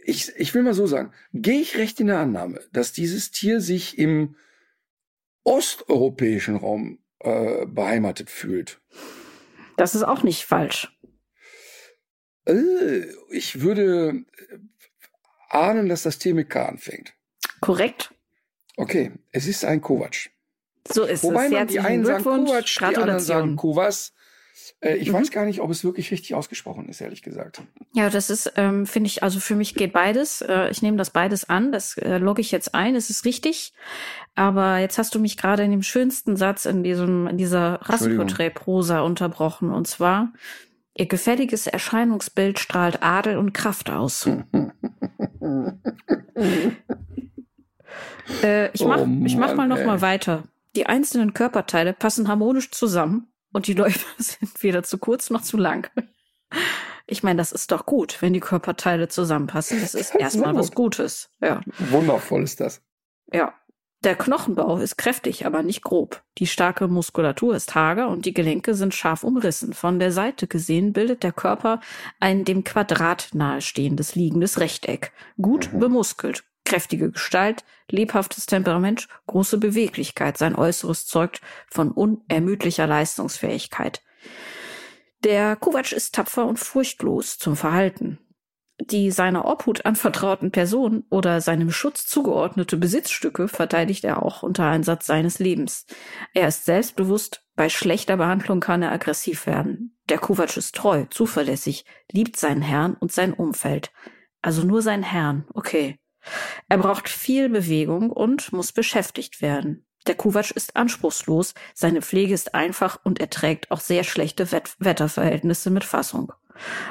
ich, ich will mal so sagen, gehe ich recht in der Annahme, dass dieses Tier sich im osteuropäischen Raum äh, beheimatet fühlt. Das ist auch nicht falsch. Äh, ich würde äh, ahnen, dass das Tier mit K anfängt. Korrekt. Okay, es ist ein Kovac. So ist Wobei es. man die einen sagen. Kovac, die anderen sagen. Kovas. Äh, ich Mhm. weiß gar nicht, ob es wirklich richtig ausgesprochen ist, ehrlich gesagt. Ja, das ist, ähm, finde ich, also für mich geht beides. Äh, ich nehme das beides an. Das äh, logge ich jetzt ein. Es ist richtig. Aber jetzt hast du mich gerade in dem schönsten Satz in diesem, in dieser. Rassenporträt-Prosa unterbrochen. Und zwar, ihr gefälliges Erscheinungsbild strahlt Adel und Kraft aus. Äh, ich Oh mach, ich mach mal Mann, noch mal ey. weiter. Die einzelnen Körperteile passen harmonisch zusammen und die Läufe sind weder zu kurz noch zu lang. Ich meine, das ist doch gut, wenn die Körperteile zusammenpassen. Das ist Das ist erstmal was gut. Gutes. Ja, Wundervoll ist das. ja. Der Knochenbau ist kräftig, aber nicht grob. Die starke Muskulatur ist hager und die Gelenke sind scharf umrissen. Von der Seite gesehen bildet der Körper ein dem Quadrat nahestehendes liegendes Rechteck. Gut Mhm. bemuskelt. Kräftige Gestalt, lebhaftes Temperament, große Beweglichkeit. Sein Äußeres zeugt von unermüdlicher Leistungsfähigkeit. Der Kovac ist tapfer und furchtlos zum Verhalten. Die seiner Obhut anvertrauten Personen oder seinem Schutz zugeordnete Besitzstücke verteidigt er auch unter Einsatz seines Lebens. Er ist selbstbewusst, bei schlechter Behandlung kann er aggressiv werden. Der Kovac ist treu, zuverlässig, liebt seinen Herrn und sein Umfeld. Also nur seinen Herrn, okay. Er braucht viel Bewegung und muss beschäftigt werden. Der Kovac ist anspruchslos, seine Pflege ist einfach und er trägt auch sehr schlechte Wett Wetterverhältnisse mit Fassung.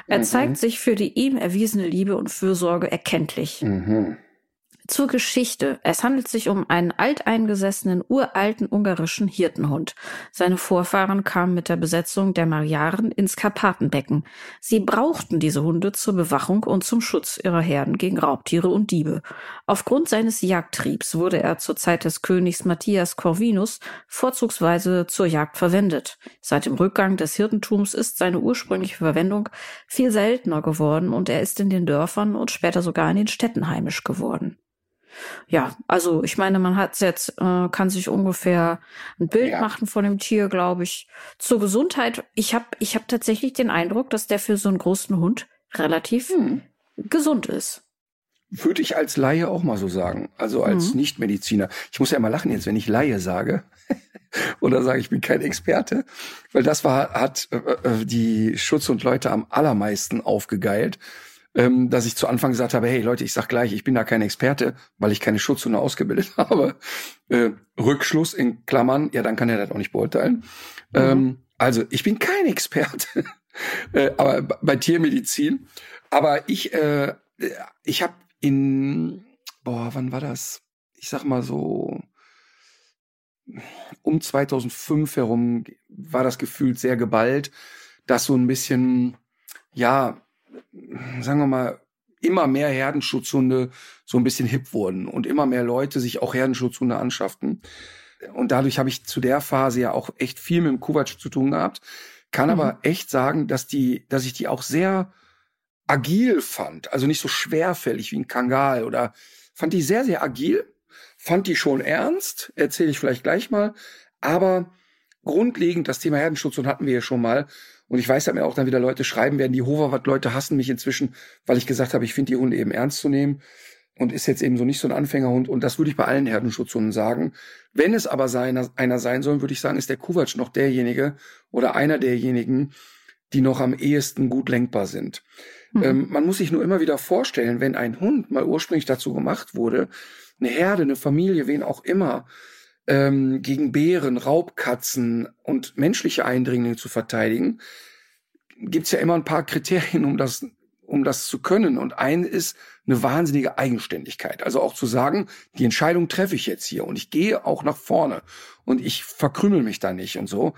Er Mhm. zeigt sich für die ihm erwiesene Liebe und Fürsorge erkenntlich. Mhm. Zur Geschichte. Es handelt sich um einen alteingesessenen, uralten ungarischen Hirtenhund. Seine Vorfahren kamen mit der Besetzung der Magyaren ins Karpatenbecken. Sie brauchten diese Hunde zur Bewachung und zum Schutz ihrer Herden gegen Raubtiere und Diebe. Aufgrund seines Jagdtriebs wurde er zur Zeit des Königs Matthias Corvinus vorzugsweise zur Jagd verwendet. Seit dem Rückgang des Hirtentums ist seine ursprüngliche Verwendung viel seltener geworden und er ist in den Dörfern und später sogar in den Städten heimisch geworden. Ja, also ich meine, man hat jetzt, äh, kann sich ungefähr ein Bild Ja. machen von dem Tier, glaube ich. Zur Gesundheit, ich habe ich hab tatsächlich den Eindruck, dass der für so einen großen Hund relativ Hm. gesund ist. Würde ich als Laie auch mal so sagen. Also als Mhm. Nichtmediziner. Ich muss ja immer lachen jetzt, wenn ich Laie sage. Oder sage, ich bin kein Experte. Weil das war, hat äh, äh, die Schutzhundleute am allermeisten aufgegeilt. Ähm, dass ich zu Anfang gesagt habe, hey Leute, ich sag gleich, ich bin da kein Experte, weil ich keine Schutzhunde ausgebildet habe. Äh, Rückschluss in Klammern, ja, dann kann er das auch nicht beurteilen. Ähm, also, ich bin kein Experte, äh, aber bei Tiermedizin. Aber ich, äh, ich habe in, boah, wann war das? Ich sag mal so, um 2005 herum war das gefühlt sehr geballt, dass so ein bisschen, ja, sagen wir mal, immer mehr Herdenschutzhunde so ein bisschen hip wurden und immer mehr Leute sich auch Herdenschutzhunde anschafften. Und dadurch habe ich zu der Phase ja auch echt viel mit dem Kovac zu tun gehabt. Kann Mhm. aber echt sagen, dass die, dass ich die auch sehr agil fand. Also nicht so schwerfällig wie ein Kangal oder fand die sehr, sehr agil. Fand die schon ernst. Erzähle ich vielleicht gleich mal. Aber grundlegend, das Thema Herdenschutz, und hatten wir ja schon mal. Und ich weiß, dass mir auch dann wieder Leute schreiben werden, die Hoverwart-Leute hassen mich inzwischen, weil ich gesagt habe, ich finde die Hunde eben ernst zu nehmen und ist jetzt eben so nicht so ein Anfängerhund. Und das würde ich bei allen Herdenschutzhunden sagen. Wenn es aber seiner, einer sein soll, würde ich sagen, ist der Kuwatsch noch derjenige oder einer derjenigen, die noch am ehesten gut lenkbar sind. Mhm. Ähm, man muss sich nur immer wieder vorstellen, wenn ein Hund mal ursprünglich dazu gemacht wurde, eine Herde, eine Familie, wen auch immer, ähm, gegen Bären, Raubkatzen und menschliche Eindringlinge zu verteidigen, gibt's ja immer ein paar Kriterien, um das, um das zu können. Und ein ist eine wahnsinnige Eigenständigkeit. Also auch zu sagen, die Entscheidung treffe ich jetzt hier und ich gehe auch nach vorne und ich verkrümel mich da nicht und so.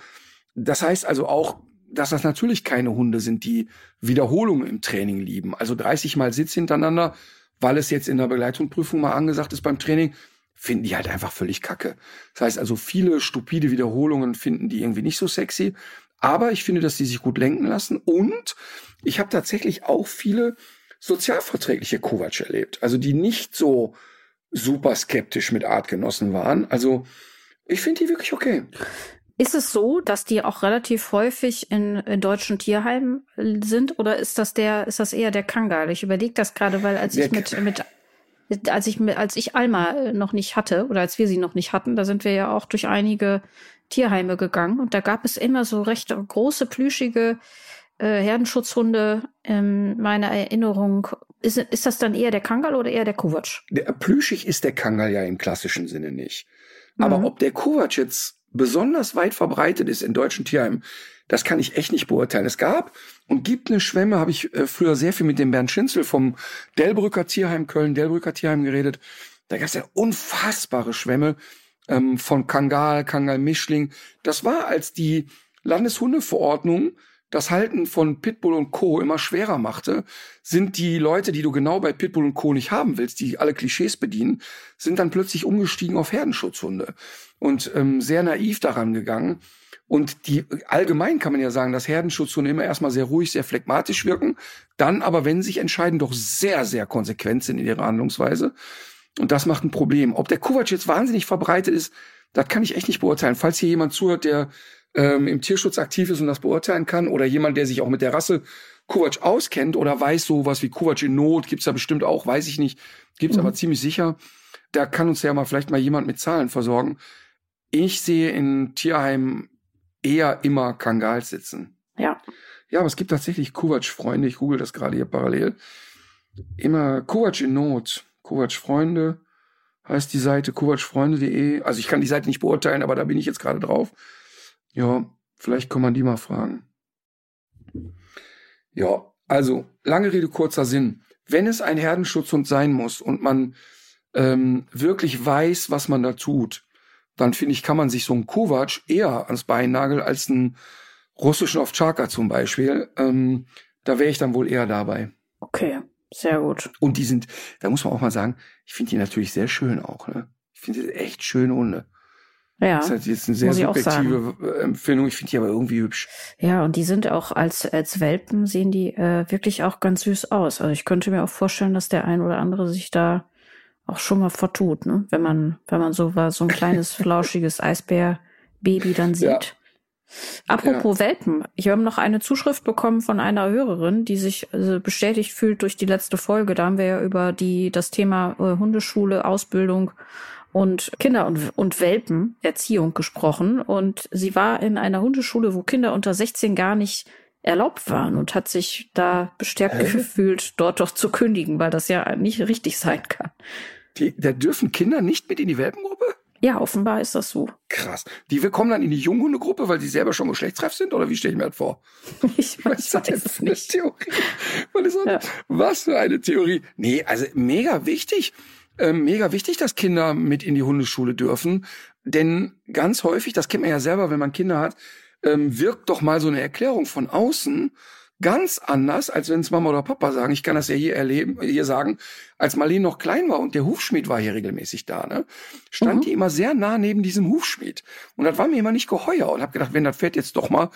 Das heißt also auch, dass das natürlich keine Hunde sind, die Wiederholungen im Training lieben. Also 30 Mal Sitz hintereinander weil es jetzt in der Begleitungsprüfung mal angesagt ist beim Training, finden die halt einfach völlig kacke. Das heißt also, viele stupide Wiederholungen finden die irgendwie nicht so sexy. Aber ich finde, dass die sich gut lenken lassen. Und ich habe tatsächlich auch viele sozialverträgliche Kovac erlebt. Also die nicht so super skeptisch mit Artgenossen waren. Also ich finde die wirklich okay. Ist es so, dass die auch relativ häufig in, in deutschen Tierheimen sind oder ist das der, ist das eher der Kangal? Ich überlege das gerade, weil als der ich mit, mit als ich als ich Alma noch nicht hatte oder als wir sie noch nicht hatten, da sind wir ja auch durch einige Tierheime gegangen und da gab es immer so recht große plüschige äh, Herdenschutzhunde in meiner Erinnerung. Ist, ist das dann eher der Kangal oder eher der Kovac? Der, plüschig ist der Kangal ja im klassischen Sinne nicht. Aber mhm. ob der Kovac jetzt besonders weit verbreitet ist in deutschen Tierheimen, das kann ich echt nicht beurteilen. Es gab und gibt eine Schwemme, habe ich äh, früher sehr viel mit dem Bernd Schinzel vom Delbrücker Tierheim Köln, Delbrücker Tierheim geredet. Da gab es ja unfassbare Schwämme ähm, von Kangal, Kangal-Mischling. Das war, als die Landeshundeverordnung das Halten von Pitbull und Co. immer schwerer machte, sind die Leute, die du genau bei Pitbull und Co. nicht haben willst, die alle Klischees bedienen, sind dann plötzlich umgestiegen auf Herdenschutzhunde und ähm, sehr naiv daran gegangen. Und die allgemein kann man ja sagen, dass Herdenschutzhunde immer erstmal sehr ruhig, sehr phlegmatisch wirken, dann aber, wenn sie sich entscheiden, doch sehr, sehr konsequent sind in ihrer Handlungsweise. Und das macht ein Problem. Ob der Kovac jetzt wahnsinnig verbreitet ist, das kann ich echt nicht beurteilen. Falls hier jemand zuhört, der ähm, im Tierschutz aktiv ist und das beurteilen kann, oder jemand, der sich auch mit der Rasse Kovac auskennt oder weiß sowas wie Kovac in Not, gibt's da bestimmt auch, weiß ich nicht, gibt's mhm. aber ziemlich sicher. Da kann uns ja mal vielleicht mal jemand mit Zahlen versorgen. Ich sehe in Tierheimen eher immer Kangals sitzen. Ja. Ja, aber es gibt tatsächlich Kovac-Freunde. Ich google das gerade hier parallel. Immer Kovac in Not. Kovac-Freunde heißt die Seite kovacfreunde.de. Also ich kann die Seite nicht beurteilen, aber da bin ich jetzt gerade drauf. Ja, vielleicht kann man die mal fragen. Ja, also lange Rede, kurzer Sinn. Wenn es ein Herdenschutzhund sein muss und man ähm, wirklich weiß, was man da tut, dann finde ich, kann man sich so einen Kovac eher ans Bein nageln als einen russischen Ovtcharka zum Beispiel. Ähm, da wäre ich dann wohl eher dabei. Okay, sehr gut. Und die sind, da muss man auch mal sagen, ich finde die natürlich sehr schön auch. Ne? Ich finde die echt schöne Hunde. Ja. Das ist jetzt eine sehr subjektive Empfindung. Ich finde die aber irgendwie hübsch. Ja, und die sind auch als, als Welpen sehen die äh, wirklich auch ganz süß aus. Also ich könnte mir auch vorstellen, dass der ein oder andere sich da auch schon mal vertut, ne? Wenn man, wenn man so war, so ein kleines, flauschiges Eisbär-Baby dann sieht. Ja. Apropos ja. Welpen, ich habe noch eine Zuschrift bekommen von einer Hörerin, die sich also bestätigt fühlt durch die letzte Folge. Da haben wir ja über die das Thema äh, Hundeschule, Ausbildung und Kinder und, und Welpen Erziehung gesprochen. Und sie war in einer Hundeschule, wo Kinder unter 16 gar nicht erlaubt waren und hat sich da bestärkt Hä? gefühlt, dort doch zu kündigen, weil das ja nicht richtig sein kann. Die, da dürfen Kinder nicht mit in die Welpengruppe? Ja, offenbar ist das so. Krass. Die wir kommen dann in die Junghundegruppe, weil sie selber schon geschlechtsreif sind? Oder wie stelle ich mir das vor? Ich weiß, was ist das nicht. Theorie? Was, ja. was für eine Theorie? Nee, also mega wichtig. Ähm, mega wichtig, dass Kinder mit in die Hundeschule dürfen. Denn ganz häufig, das kennt man ja selber, wenn man Kinder hat, ähm, wirkt doch mal so eine Erklärung von außen ganz anders, als wenn es Mama oder Papa sagen. Ich kann das ja hier erleben, hier sagen, als Marlene noch klein war und der Hufschmied war hier regelmäßig da, ne, stand mhm. die immer sehr nah neben diesem Hufschmied. Und das war mir immer nicht geheuer und habe gedacht, wenn das Pferd jetzt doch mal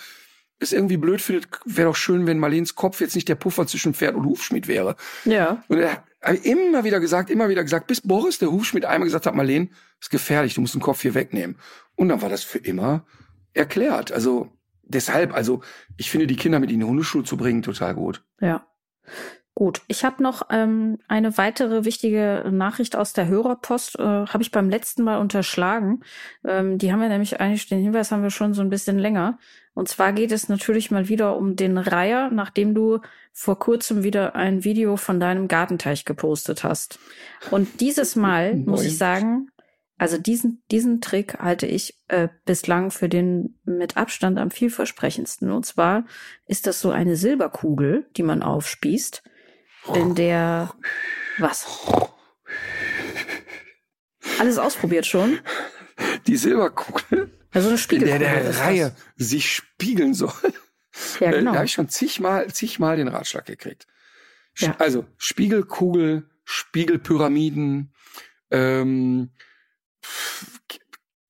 es irgendwie blöd findet, wäre doch schön, wenn Marlens Kopf jetzt nicht der Puffer zwischen Pferd und Hufschmied wäre. Ja. Und er hat immer wieder gesagt, immer wieder gesagt, bis Boris, der Hufschmied, einmal gesagt hat, Marlene, ist gefährlich, du musst den Kopf hier wegnehmen. Und dann war das für immer erklärt. Also deshalb, also ich finde, die Kinder mit in die Hundeschule zu bringen, total gut. Ja. Gut, ich habe noch ähm, eine weitere wichtige Nachricht aus der Hörerpost, äh, habe ich beim letzten Mal unterschlagen. Ähm, die haben wir nämlich eigentlich, den Hinweis haben wir schon so ein bisschen länger. Und zwar geht es natürlich mal wieder um den Reiher, nachdem du vor kurzem wieder ein Video von deinem Gartenteich gepostet hast. Und dieses Mal, muss ich sagen, also diesen, diesen Trick halte ich äh, bislang für den mit Abstand am vielversprechendsten. Und zwar ist das so eine Silberkugel, die man aufspießt, in der was? Alles ausprobiert schon? Die Silberkugel? Also eine Spiegelkugel. In der der Reihe das. sich spiegeln soll. Ja, genau. Da habe ich schon zigmal, zigmal den Ratschlag gekriegt. Ja. Also Spiegelkugel Spiegelpyramiden, ähm,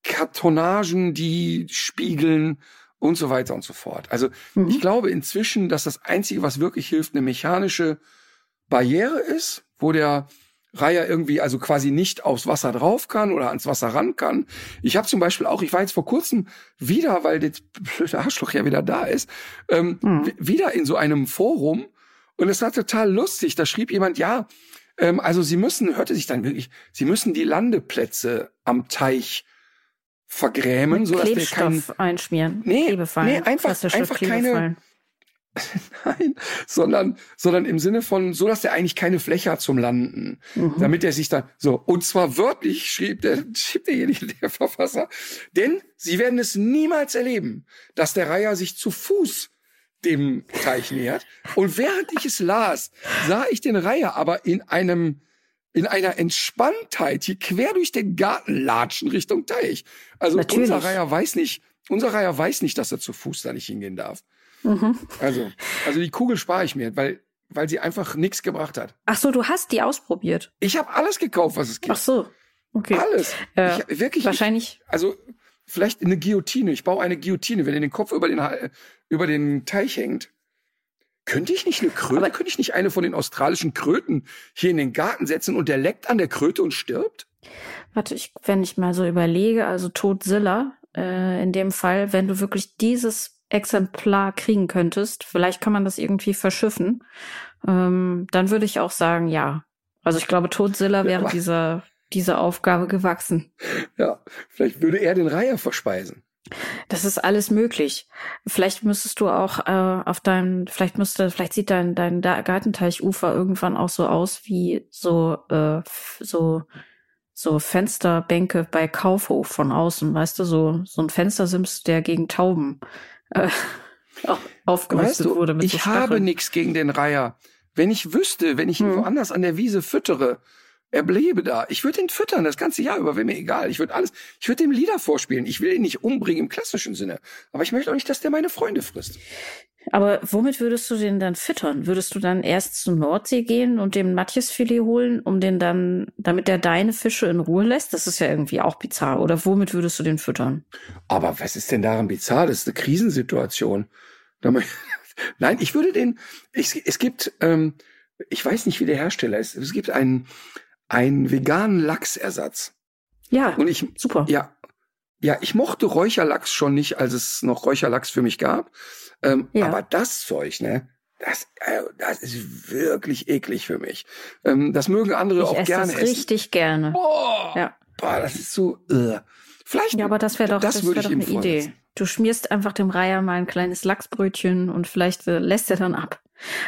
Kartonagen, die spiegeln und so weiter und so fort. Also mhm. ich glaube inzwischen, dass das Einzige, was wirklich hilft, eine mechanische Barriere ist, wo der Reiher irgendwie also quasi nicht aufs Wasser drauf kann oder ans Wasser ran kann. Ich habe zum Beispiel auch, ich war jetzt vor kurzem wieder, weil das blöde Arschloch ja wieder da ist, ähm, mhm. wieder in so einem Forum und es war total lustig. Da schrieb jemand, ja, ähm, also sie müssen, hörte sich dann wirklich, sie müssen die Landeplätze am Teich vergrämen, Mit so dass der kein einschmieren, nee, nee einfach einfach keine Nein, sondern, sondern im Sinne von, so dass er eigentlich keine Fläche hat zum Landen. Mhm. Damit er sich dann, so, und zwar wörtlich schrieb der, schrieb derjenige, der Verfasser, denn sie werden es niemals erleben, dass der Reiher sich zu Fuß dem Teich nähert. Und während ich es las, sah ich den Reiher aber in einem, in einer Entspanntheit hier quer durch den Garten latschen Richtung Teich. Also Natürlich. unser Reiher weiß nicht, unser Reiher weiß nicht, dass er zu Fuß da nicht hingehen darf. Mhm. Also, also die Kugel spare ich mir, weil weil sie einfach nichts gebracht hat. Ach so, du hast die ausprobiert. Ich habe alles gekauft, was es gibt. Ach so. Okay. Alles. Äh, ich, wirklich. Wahrscheinlich. Ich, also vielleicht eine Guillotine. Ich baue eine Guillotine, wenn ihr den Kopf über den über den Teich hängt. Könnte ich nicht eine Kröte, Aber könnte ich nicht eine von den australischen Kröten hier in den Garten setzen und der leckt an der Kröte und stirbt? Warte, ich, wenn ich mal so überlege, also Todzilla, äh, in dem Fall, wenn du wirklich dieses Exemplar kriegen könntest, vielleicht kann man das irgendwie verschiffen, ähm, dann würde ich auch sagen, ja. Also ich glaube, Todzilla wäre ja, dieser, dieser Aufgabe gewachsen. Ja, vielleicht würde er den Reiher verspeisen. Das ist alles möglich. Vielleicht müsstest du auch äh, auf deinem, vielleicht müsste, vielleicht sieht dein dein Gartenteichufer irgendwann auch so aus wie so äh, so so Fensterbänke bei Kaufhof von außen, weißt du, so so ein Fenstersims, der gegen Tauben äh, aufgerüstet weißt wurde. Mit ich so habe nichts gegen den Reiher. Wenn ich wüsste, wenn ich ihn hm. woanders an der Wiese füttere, er bliebe da. Ich würde ihn füttern das ganze Jahr über, wäre mir egal. Ich würde alles, ich würde ihm Lieder vorspielen. Ich will ihn nicht umbringen im klassischen Sinne. Aber ich möchte auch nicht, dass der meine Freunde frisst. Aber womit würdest du den dann füttern? Würdest du dann erst zur Nordsee gehen und dem Matjesfilet holen, um den dann, damit der deine Fische in Ruhe lässt? Das ist ja irgendwie auch bizarr. Oder womit würdest du den füttern? Aber was ist denn daran bizarr? Das ist eine Krisensituation. Nein, ich würde den, ich, es gibt, ähm, ich weiß nicht, wie der Hersteller ist. Es gibt einen, einen veganen Lachsersatz. Ja, und ich, super. Ja, ja, ich mochte Räucherlachs schon nicht, als es noch Räucherlachs für mich gab. Ähm, ja. Aber das Zeug, ne? Das, äh, das ist wirklich eklig für mich. Ähm, das mögen andere ich auch esse gerne das richtig gerne. Boah, ja. boah, das ist so. Äh. Vielleicht. Ja, aber das wäre doch, das, das wär doch eine Idee. Du schmierst einfach dem Reiher mal ein kleines Lachsbrötchen und vielleicht äh, lässt er dann ab.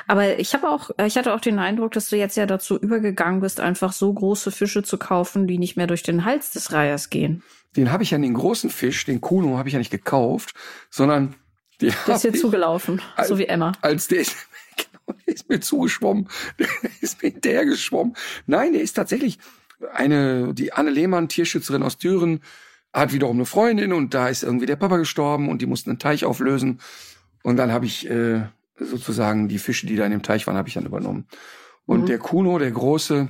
Aber ich habe auch, ich hatte auch den Eindruck, dass du jetzt ja dazu übergegangen bist, einfach so große Fische zu kaufen, die nicht mehr durch den Hals des Reihers gehen. Den habe ich ja den großen Fisch, den Kuno, habe ich ja nicht gekauft, sondern der ist dir zugelaufen, als, so wie Emma. Als der ist, genau, der ist mir zugeschwommen, der ist mir hinterhergeschwommen. Nein, der ist tatsächlich eine, die Anne Lehmann, Tierschützerin aus Düren, hat wiederum eine Freundin und da ist irgendwie der Papa gestorben und die mussten einen Teich auflösen. Und dann habe ich äh, sozusagen die Fische, die da in dem Teich waren, habe ich dann übernommen. Und mhm. der Kuno, der Große,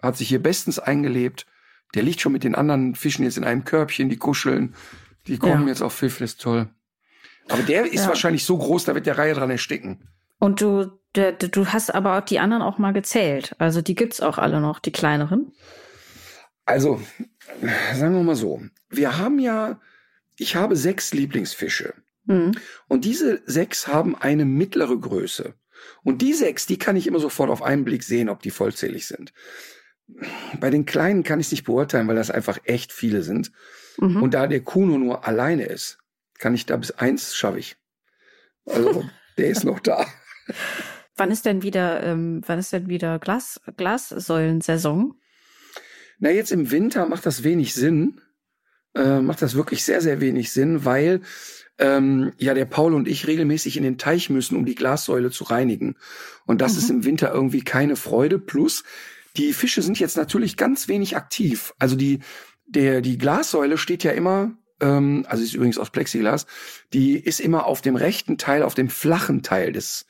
hat sich hier bestens eingelebt. Der liegt schon mit den anderen Fischen jetzt in einem Körbchen, die kuscheln. Die kommen ja. jetzt auf Pfiff, das ist toll. Aber der ist ja. wahrscheinlich so groß, da wird der Reihe dran ersticken. Und du, der, du hast aber auch die anderen auch mal gezählt. Also die gibt's auch alle noch, die kleineren. Also, sagen wir mal so. Wir haben ja, ich habe sechs Lieblingsfische. Mhm. Und diese sechs haben eine mittlere Größe. Und die sechs, die kann ich immer sofort auf einen Blick sehen, ob die vollzählig sind. Bei den kleinen kann ich es nicht beurteilen, weil das einfach echt viele sind. Mhm. Und da der Kuno nur alleine ist, kann ich da bis eins schaffe ich. Also der ist noch da. Wann ist denn wieder, ähm, wann ist denn wieder Glas, Glassäulensaison? Na, jetzt im Winter macht das wenig Sinn. Äh, macht das wirklich sehr, sehr wenig Sinn, weil ähm, ja der Paul und ich regelmäßig in den Teich müssen, um die Glassäule zu reinigen. Und das mhm. ist im Winter irgendwie keine Freude. Plus, die Fische sind jetzt natürlich ganz wenig aktiv. Also die, der, die Glassäule steht ja immer, ähm, also ist übrigens aus Plexiglas, die ist immer auf dem rechten Teil, auf dem flachen Teil des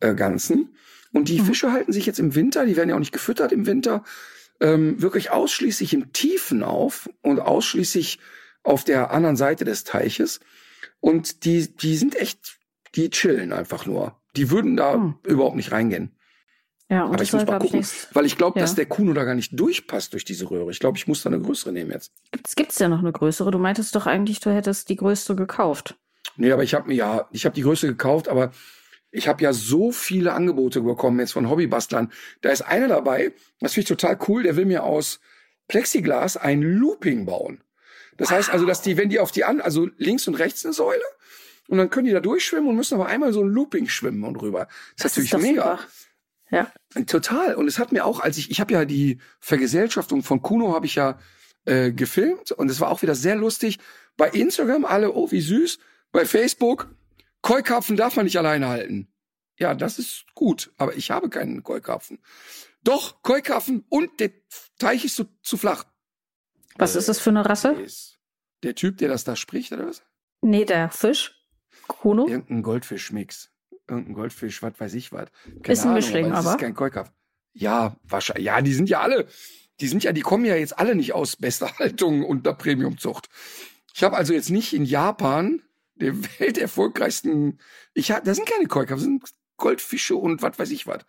äh, Ganzen. Und die mhm. Fische halten sich jetzt im Winter, die werden ja auch nicht gefüttert im Winter, ähm, wirklich ausschließlich im Tiefen auf und ausschließlich auf der anderen Seite des Teiches. Und die, die sind echt, die chillen einfach nur. Die würden da hm. überhaupt nicht reingehen. Ja, und Aber ich muss mal gucken, ich weil ich glaube, ja. dass der Kuno da gar nicht durchpasst durch diese Röhre. Ich glaube, ich muss da eine größere nehmen jetzt. Gibt's, gibt's ja noch eine größere? Du meintest doch eigentlich, du hättest die größte gekauft. Nee, aber ich habe mir ja, ich habe die größte gekauft, aber ich habe ja so viele Angebote bekommen jetzt von Hobbybastlern. Da ist einer dabei, das finde ich total cool, der will mir aus Plexiglas ein Looping bauen. Das wow. heißt also, dass die, wenn die auf die an, also links und rechts eine Säule, und dann können die da durchschwimmen und müssen aber einmal so ein Looping schwimmen und rüber. Das, das ist natürlich mega. Super. Ja. Total. Und es hat mir auch, als ich, ich habe ja die Vergesellschaftung von Kuno habe ich ja äh, gefilmt und es war auch wieder sehr lustig. Bei Instagram alle, oh, wie süß. Bei Facebook, Keukarpfen darf man nicht alleine halten. Ja, das ist gut, aber ich habe keinen Keukarpfen. Doch, Keukarpfen und der Teich ist zu, zu flach. Was ist das für eine Rasse? Der Typ, der das da spricht, oder was? Nee, der Fisch. Kuno? Irgendein Goldfischmix irgendein Goldfisch, was weiß ich was. Ist ein Mischling, aber. Das ist kein Keukauf. Ja, wahrscheinlich. Ja, die sind ja alle, die sind ja, die kommen ja jetzt alle nicht aus bester Haltung und der Premiumzucht. Ich habe also jetzt nicht in Japan, der welterfolgreichsten, ich hab, da sind keine Keukauf, das sind Goldfische und was weiß ich was.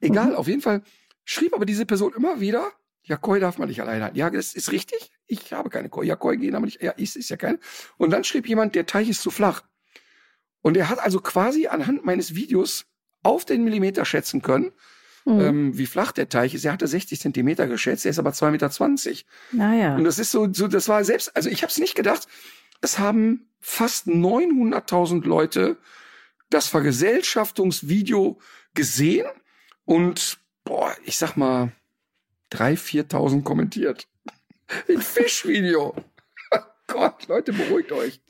Egal, mhm. auf jeden Fall schrieb aber diese Person immer wieder, ja, Koi darf man nicht alleine halten. Ja, das ist richtig. Ich habe keine Koi. Ja, Koi gehen aber nicht. Ja, ist, ist ja kein. Und dann schrieb jemand, der Teich ist zu flach. Und er hat also quasi anhand meines Videos auf den Millimeter schätzen können, mhm. ähm, wie flach der Teich ist. Er hatte 60 Zentimeter geschätzt, er ist aber 2,20 Meter. Naja. Und das ist so, so das war selbst, also ich habe es nicht gedacht, es haben fast 900.000 Leute das Vergesellschaftungsvideo gesehen und, boah, ich sag mal, 3.000, 4.000 kommentiert. Ein Fischvideo. Gott, Leute, beruhigt euch.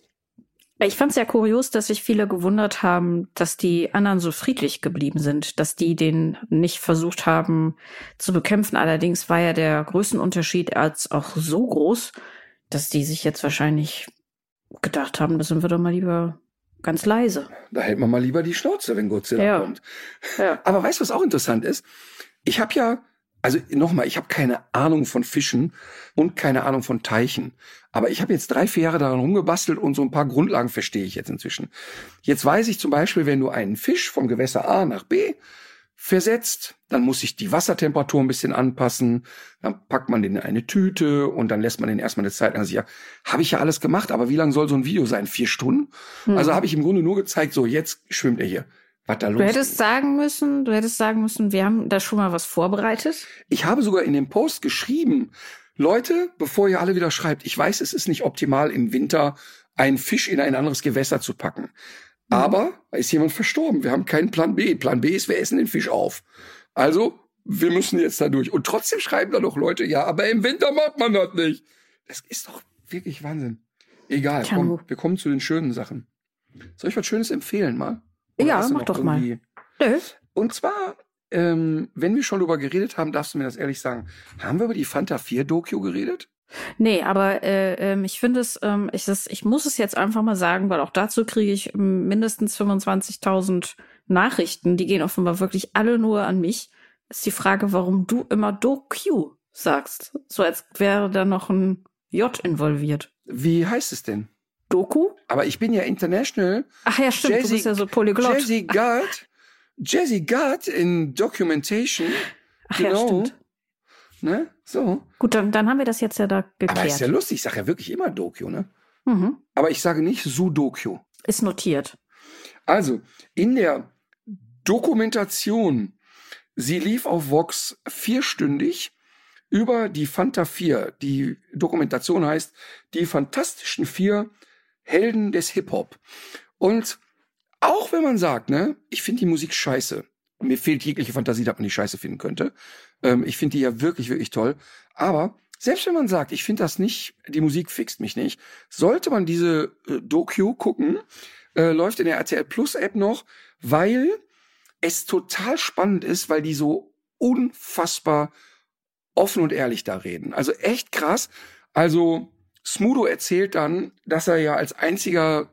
Ich fand es ja kurios, dass sich viele gewundert haben, dass die anderen so friedlich geblieben sind, dass die den nicht versucht haben zu bekämpfen. Allerdings war ja der Größenunterschied als auch so groß, dass die sich jetzt wahrscheinlich gedacht haben, das sind wir doch mal lieber ganz leise. Da hält man mal lieber die Schnauze, wenn Godzilla ja. kommt. Ja. Aber weißt du, was auch interessant ist? Ich habe ja also nochmal, ich habe keine Ahnung von Fischen und keine Ahnung von Teichen. Aber ich habe jetzt drei, vier Jahre daran rumgebastelt und so ein paar Grundlagen verstehe ich jetzt inzwischen. Jetzt weiß ich zum Beispiel, wenn du einen Fisch vom Gewässer A nach B versetzt, dann muss sich die Wassertemperatur ein bisschen anpassen, dann packt man den in eine Tüte und dann lässt man den erstmal eine Zeit lang sicher. Habe ich ja alles gemacht, aber wie lang soll so ein Video sein? Vier Stunden? Hm. Also habe ich im Grunde nur gezeigt, so jetzt schwimmt er hier was da los Du hättest ist. sagen müssen, du hättest sagen müssen, wir haben da schon mal was vorbereitet. Ich habe sogar in dem Post geschrieben, Leute, bevor ihr alle wieder schreibt, ich weiß, es ist nicht optimal im Winter einen Fisch in ein anderes Gewässer zu packen. Mhm. Aber ist jemand verstorben. Wir haben keinen Plan B. Plan B ist, wir essen den Fisch auf. Also, wir müssen jetzt da durch. Und trotzdem schreiben da noch Leute, ja, aber im Winter macht man das nicht. Das ist doch wirklich Wahnsinn. Egal, komm, wir kommen zu den schönen Sachen. Soll ich was Schönes empfehlen mal? Oder ja, mach doch mal. Nö. Und zwar, ähm, wenn wir schon darüber geredet haben, darfst du mir das ehrlich sagen. Haben wir über die Fanta 4 Doku geredet? Nee, aber äh, ähm, ich finde es, ähm, ich, das, ich muss es jetzt einfach mal sagen, weil auch dazu kriege ich mindestens 25.000 Nachrichten. Die gehen offenbar wirklich alle nur an mich. Ist die Frage, warum du immer Doku sagst. So als wäre da noch ein J involviert. Wie heißt es denn? Doku? Aber ich bin ja international. Ach ja, stimmt, Jazzy, du bist ja so polyglott. Jazzy God, Jazzy God in Documentation. Ach genau. ja, stimmt. Ne? So. Gut, dann, dann haben wir das jetzt ja da geklärt. Aber ist ja lustig, ich sage ja wirklich immer Doku, ne? Mhm. Aber ich sage nicht Sudoku. Ist notiert. Also, in der Dokumentation, sie lief auf Vox vierstündig über die Fanta 4. Die Dokumentation heißt Die fantastischen vier Helden des Hip-Hop. Und auch wenn man sagt, ne, ich finde die Musik scheiße. Mir fehlt jegliche Fantasie, dass man die scheiße finden könnte. Ähm, ich finde die ja wirklich, wirklich toll. Aber selbst wenn man sagt, ich finde das nicht, die Musik fixt mich nicht, sollte man diese äh, Doku gucken. Äh, läuft in der RTL Plus App noch, weil es total spannend ist, weil die so unfassbar offen und ehrlich da reden. Also echt krass. Also Smudo erzählt dann, dass er ja als einziger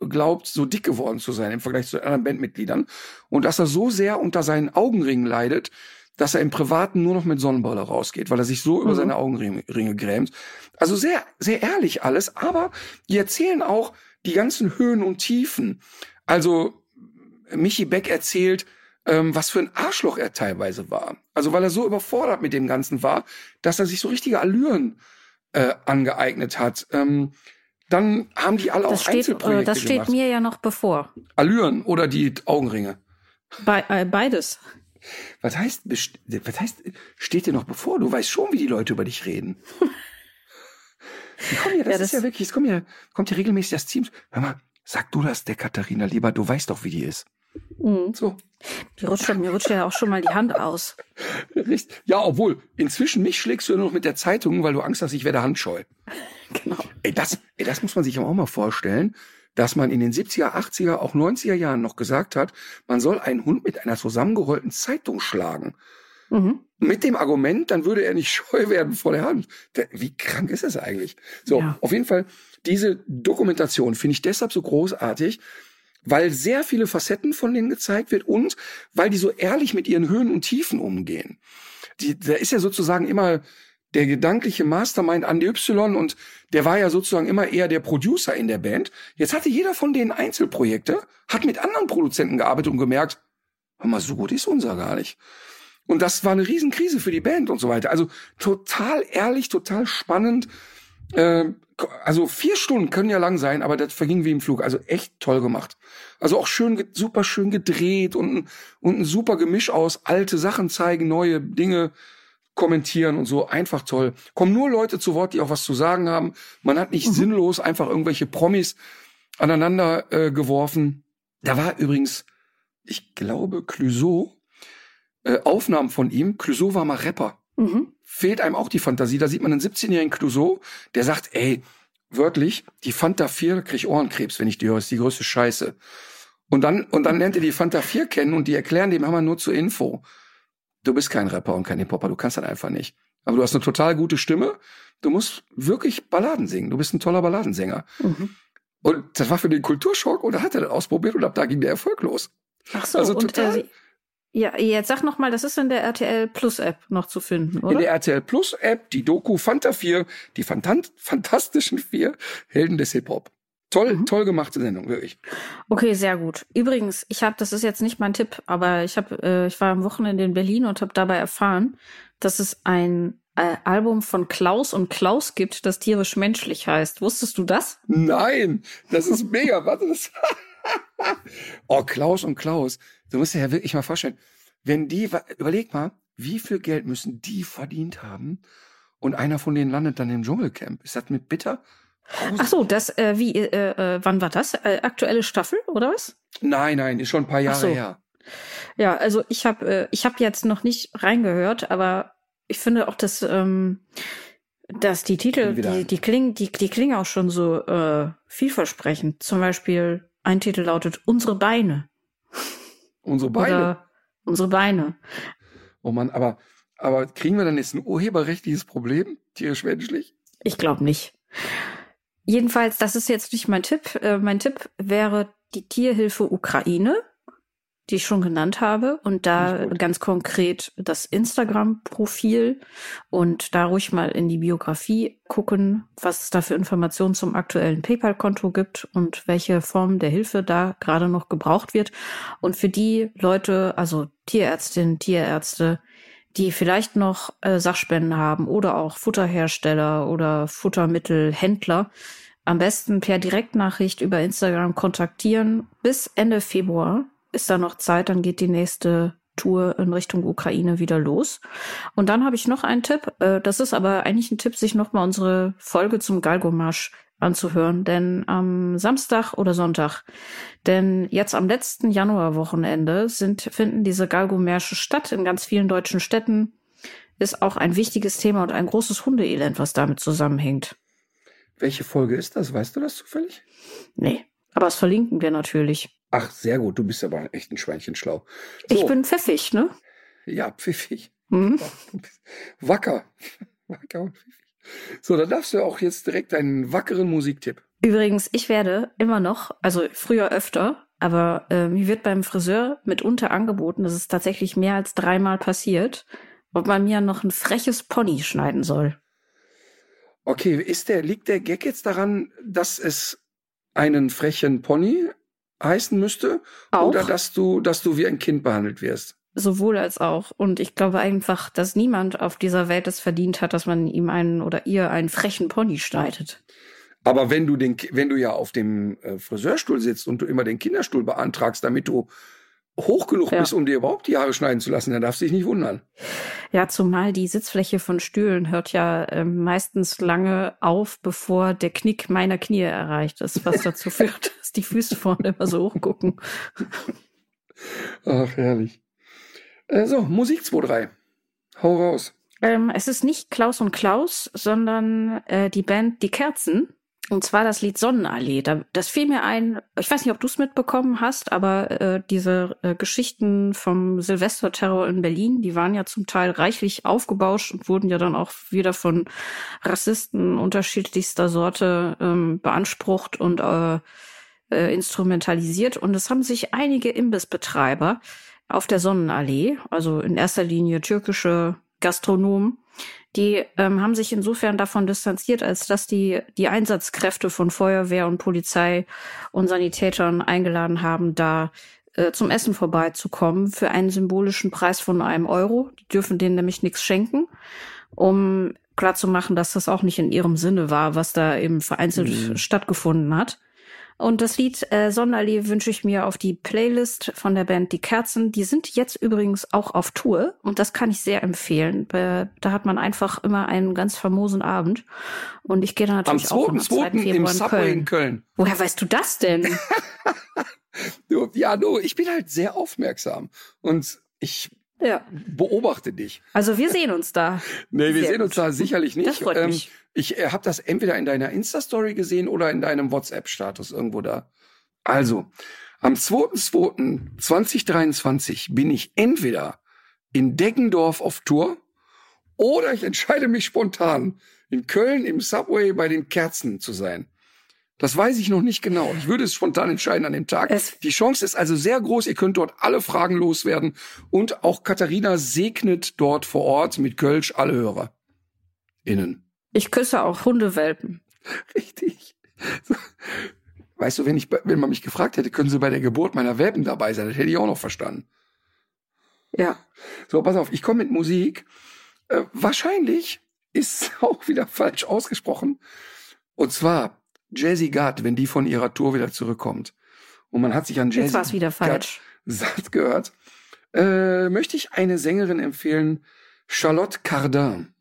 glaubt, so dick geworden zu sein im Vergleich zu den anderen Bandmitgliedern und dass er so sehr unter seinen Augenringen leidet, dass er im Privaten nur noch mit Sonnenbrille rausgeht, weil er sich so mhm. über seine Augenringe grämt. Also sehr, sehr ehrlich alles, aber die erzählen auch die ganzen Höhen und Tiefen. Also Michi Beck erzählt, ähm, was für ein Arschloch er teilweise war. Also weil er so überfordert mit dem Ganzen war, dass er sich so richtige Allüren äh, angeeignet hat. Ähm, dann haben die alle das auch steht, Einzelprojekte Das steht gemacht. mir ja noch bevor. Allüren oder die Augenringe? Be äh, beides. Was heißt, was heißt, steht dir noch bevor? Du weißt schon, wie die Leute über dich reden. Komm ja, das, ja, das ist ja wirklich, es kommt ja, kommt ja regelmäßig das Team. Hör mal, sag du das der Katharina lieber, du weißt doch, wie die ist. Mhm. So. Die rutscht, mir rutscht ja auch schon mal die Hand aus. Ja, obwohl, inzwischen mich schlägst du nur noch mit der Zeitung, weil du Angst hast, ich werde handscheu. Genau. Ey, das, ey, das muss man sich auch mal vorstellen, dass man in den 70er, 80er, auch 90er Jahren noch gesagt hat, man soll einen Hund mit einer zusammengerollten Zeitung schlagen. Mhm. Mit dem Argument, dann würde er nicht scheu werden vor der Hand. Wie krank ist das eigentlich? So, ja. auf jeden Fall, diese Dokumentation finde ich deshalb so großartig, weil sehr viele Facetten von denen gezeigt wird und weil die so ehrlich mit ihren Höhen und Tiefen umgehen. Die, da ist ja sozusagen immer der gedankliche Mastermind Andy Y und der war ja sozusagen immer eher der Producer in der Band. Jetzt hatte jeder von denen Einzelprojekte, hat mit anderen Produzenten gearbeitet und gemerkt, hör mal, so gut ist unser gar nicht. Und das war eine Riesenkrise für die Band und so weiter. Also total ehrlich, total spannend. Äh, also vier Stunden können ja lang sein, aber das verging wie im Flug. Also echt toll gemacht. Also auch schön, super schön gedreht und, und ein super Gemisch aus alte Sachen zeigen, neue Dinge kommentieren und so. Einfach toll. Kommen nur Leute zu Wort, die auch was zu sagen haben. Man hat nicht mhm. sinnlos einfach irgendwelche Promis aneinander äh, geworfen. Da war übrigens, ich glaube, Clouseau, äh, Aufnahmen von ihm. Clouseau war mal Rapper. Mhm fehlt einem auch die Fantasie. Da sieht man einen 17-jährigen Clouseau, der sagt, ey, wörtlich, die Fanta 4 krieg Ohrenkrebs, wenn ich die höre, ist die größte Scheiße. Und dann, und dann lernt er die Fanta 4 kennen und die erklären dem Hammer nur zur Info. Du bist kein Rapper und kein Hip-Hopper, du kannst das einfach nicht. Aber du hast eine total gute Stimme. Du musst wirklich Balladen singen. Du bist ein toller Balladensänger. Mhm. Und das war für den Kulturschock und da hat er das ausprobiert und ab da ging der Erfolg los. Ach so, also total, äh, ja, jetzt sag noch mal, das ist in der RTL Plus App noch zu finden, oder? In der RTL Plus App die Doku Fanta 4, die Fantant fantastischen vier Helden des Hip Hop. Toll, mhm. toll gemachte Sendung, wirklich. Okay, sehr gut. Übrigens, ich habe, das ist jetzt nicht mein Tipp, aber ich habe, äh, ich war am Wochenende in Berlin und habe dabei erfahren, dass es ein äh, Album von Klaus und Klaus gibt, das tierisch menschlich heißt. Wusstest du das? Nein, das ist mega. Warte, das. oh, Klaus und Klaus. Du musst dir ja wirklich mal vorstellen, wenn die, überleg mal, wie viel Geld müssen die verdient haben und einer von denen landet dann im Dschungelcamp. Ist das mit bitter? Ach so, das, äh, wie, äh, äh, wann war das? Äh, aktuelle Staffel oder was? Nein, nein, ist schon ein paar Jahre so. her. Ja, also ich habe äh, ich habe jetzt noch nicht reingehört, aber ich finde auch, dass ähm, dass die Titel, die, die klingen, die, die klingen auch schon so äh, vielversprechend. Zum Beispiel ein Titel lautet Unsere Beine. Unsere Beine. Oder unsere Beine. Oh Mann, aber, aber kriegen wir dann jetzt ein urheberrechtliches Problem, tierisch menschlich? Ich glaube nicht. Jedenfalls, das ist jetzt nicht mein Tipp. Äh, mein Tipp wäre die Tierhilfe Ukraine die ich schon genannt habe. Und da ganz konkret das Instagram-Profil und da ruhig mal in die Biografie gucken, was es da für Informationen zum aktuellen PayPal-Konto gibt und welche Form der Hilfe da gerade noch gebraucht wird. Und für die Leute, also Tierärztinnen, Tierärzte, die vielleicht noch äh, Sachspenden haben oder auch Futterhersteller oder Futtermittelhändler, am besten per Direktnachricht über Instagram kontaktieren bis Ende Februar ist da noch Zeit, dann geht die nächste Tour in Richtung Ukraine wieder los. Und dann habe ich noch einen Tipp. Äh, das ist aber eigentlich ein Tipp, sich nochmal unsere Folge zum Galgomarsch anzuhören, denn am Samstag oder Sonntag, denn jetzt am letzten Januarwochenende sind, finden diese Galgomärsche statt in ganz vielen deutschen Städten. Ist auch ein wichtiges Thema und ein großes Hundeelend, was damit zusammenhängt. Welche Folge ist das? Weißt du das zufällig? Nee, aber das verlinken wir natürlich. Ach, sehr gut. Du bist aber echt ein Schweinchen schlau. So. Ich bin pfiffig, ne? Ja, pfiffig. Mhm. Wacker. Wacker und pfiffig. So, dann darfst du auch jetzt direkt einen wackeren Musiktipp. Übrigens, ich werde immer noch, also früher öfter, aber äh, mir wird beim Friseur mitunter angeboten, das ist tatsächlich mehr als dreimal passiert, ob man mir noch ein freches Pony schneiden soll. Okay, ist der, liegt der Gag jetzt daran, dass es einen frechen Pony heißen müsste? Auch. Oder dass du, dass du wie ein Kind behandelt wirst? Sowohl als auch. Und ich glaube einfach, dass niemand auf dieser Welt es verdient hat, dass man ihm einen oder ihr einen frechen Pony schneidet. Aber wenn du den, wenn du ja auf dem äh, Friseurstuhl sitzt und du immer den Kinderstuhl beantragst, damit du hoch genug Ja. bist, um dir überhaupt die Haare schneiden zu lassen, dann darfst du dich nicht wundern. Ja, zumal die Sitzfläche von Stühlen hört ja ähm, meistens lange auf, bevor der Knick meiner Knie erreicht ist, was dazu führt, dass die Füße vorne immer so hochgucken. Ach, herrlich. Äh, so, Musik 2-3. Hau raus. Ähm, es ist nicht Klaus und Klaus, sondern äh, die Band Die Kerzen. Und zwar das Lied Sonnenallee. Da, das fiel mir ein, ich weiß nicht, ob du es mitbekommen hast, aber äh, diese äh, Geschichten vom Silvesterterror in Berlin, die waren ja zum Teil reichlich aufgebauscht und wurden ja dann auch wieder von Rassisten unterschiedlichster Sorte ähm, beansprucht und äh, äh, instrumentalisiert. Und es haben sich einige Imbissbetreiber auf der Sonnenallee, also in erster Linie türkische Gastronomen, die ähm, haben sich insofern davon distanziert, als dass die die Einsatzkräfte von Feuerwehr und Polizei und Sanitätern eingeladen haben, da äh, zum Essen vorbeizukommen für einen symbolischen Preis von einem Euro. Die dürfen denen nämlich nichts schenken, um klarzumachen, dass das auch nicht in ihrem Sinne war, was da eben vereinzelt stattgefunden hat. Und das Lied äh, Sonderlee wünsche ich mir auf die Playlist von der Band Die Kerzen. Die sind jetzt übrigens auch auf Tour und das kann ich sehr empfehlen. Äh, Da hat man einfach immer einen ganz famosen Abend. Und ich gehe da Am natürlich auch am 2. 2.2. im Februar in Subway Köln. in Köln. Woher weißt du das denn? Ja, du, ich bin halt sehr aufmerksam. Und ich ja. beobachte dich. Also wir sehen uns da. Nee, wir Sehr sehen uns gut. da sicherlich nicht. Ähm, Das freut mich. Ich äh, habe das entweder in deiner Insta-Story gesehen oder in deinem WhatsApp-Status irgendwo da. Also, am 2.2.2023 bin ich entweder in Deggendorf auf Tour oder ich entscheide mich spontan, in Köln im Subway bei den Kerzen zu sein. Das weiß ich noch nicht genau. Ich würde es spontan entscheiden an dem Tag. Es- Die Chance ist also sehr groß. Ihr könnt dort alle Fragen loswerden. Und auch Katharina segnet dort vor Ort mit Kölsch alle Hörer. Innen. Ich küsse auch Hundewelpen. Richtig. Weißt du, wenn, ich, wenn man mich gefragt hätte, können Sie bei der Geburt meiner Welpen dabei sein, das hätte ich auch noch verstanden. Ja. So, pass auf, ich komme mit Musik. Äh, wahrscheinlich ist auch wieder falsch ausgesprochen. Und zwar Jazzy Gard, wenn die von ihrer Tour wieder zurückkommt. Und man hat sich an Jazzy falsch. satt gehört, äh, möchte ich eine Sängerin empfehlen, Charlotte Cardin.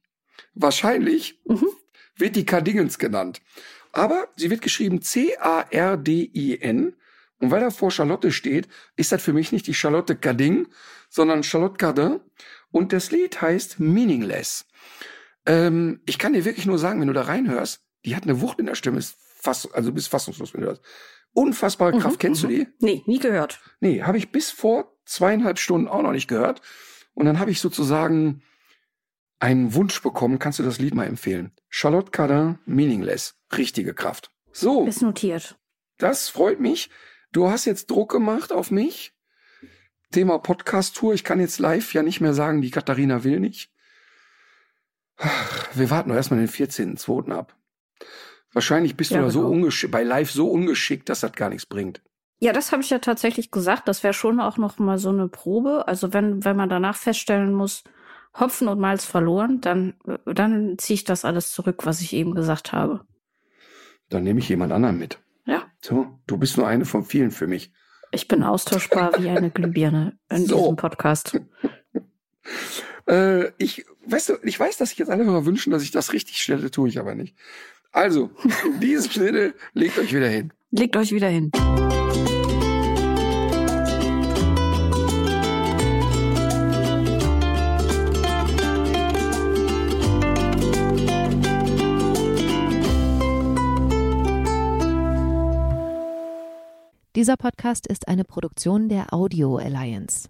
Wahrscheinlich Mhm. wird die Cardingens genannt. Aber sie wird geschrieben C-A-R-D-I-N. Und weil da vor Charlotte steht, ist das für mich nicht die Charlotte Cardin, sondern Charlotte Cardin. Und das Lied heißt Meaningless. Ähm, ich kann dir wirklich nur sagen, wenn du da reinhörst, die hat eine Wucht in der Stimme, ist fast, also bist fassungslos, wenn du das. Unfassbare Mhm, Kraft, kennst du die? Nee, nie gehört. Nee, habe ich bis vor zweieinhalb Stunden auch noch nicht gehört. Und dann habe ich sozusagen einen Wunsch bekommen. Kannst du das Lied mal empfehlen? Charlotte Cardin, Meaningless. Richtige Kraft. So, Ist notiert. das freut mich. Du hast jetzt Druck gemacht auf mich. Thema Podcast-Tour. Ich kann jetzt live ja nicht mehr sagen, die Katharina will nicht. Wir warten doch erstmal den 14.2. ab. Wahrscheinlich bist du Ja, da so genau. ungeschickt, bei live so ungeschickt, dass das gar nichts bringt. Ja, das habe ich ja tatsächlich gesagt. Das wäre schon auch noch mal so eine Probe. Also wenn, wenn man danach feststellen muss, Hopfen und Malz verloren, dann, dann ziehe ich das alles zurück, was ich eben gesagt habe. Dann nehme ich jemand anderen mit. Ja, So, du bist nur eine von vielen für mich. ich bin austauschbar wie eine Glühbirne in So. diesem Podcast. Äh, ich, weißt du, ich weiß, dass sich jetzt alle Hörer wünschen, dass ich das richtig stelle, tue ich aber nicht. Also, in diesem Sinne, legt euch wieder hin. Legt euch wieder hin. Dieser Podcast ist eine Produktion der Audio Alliance.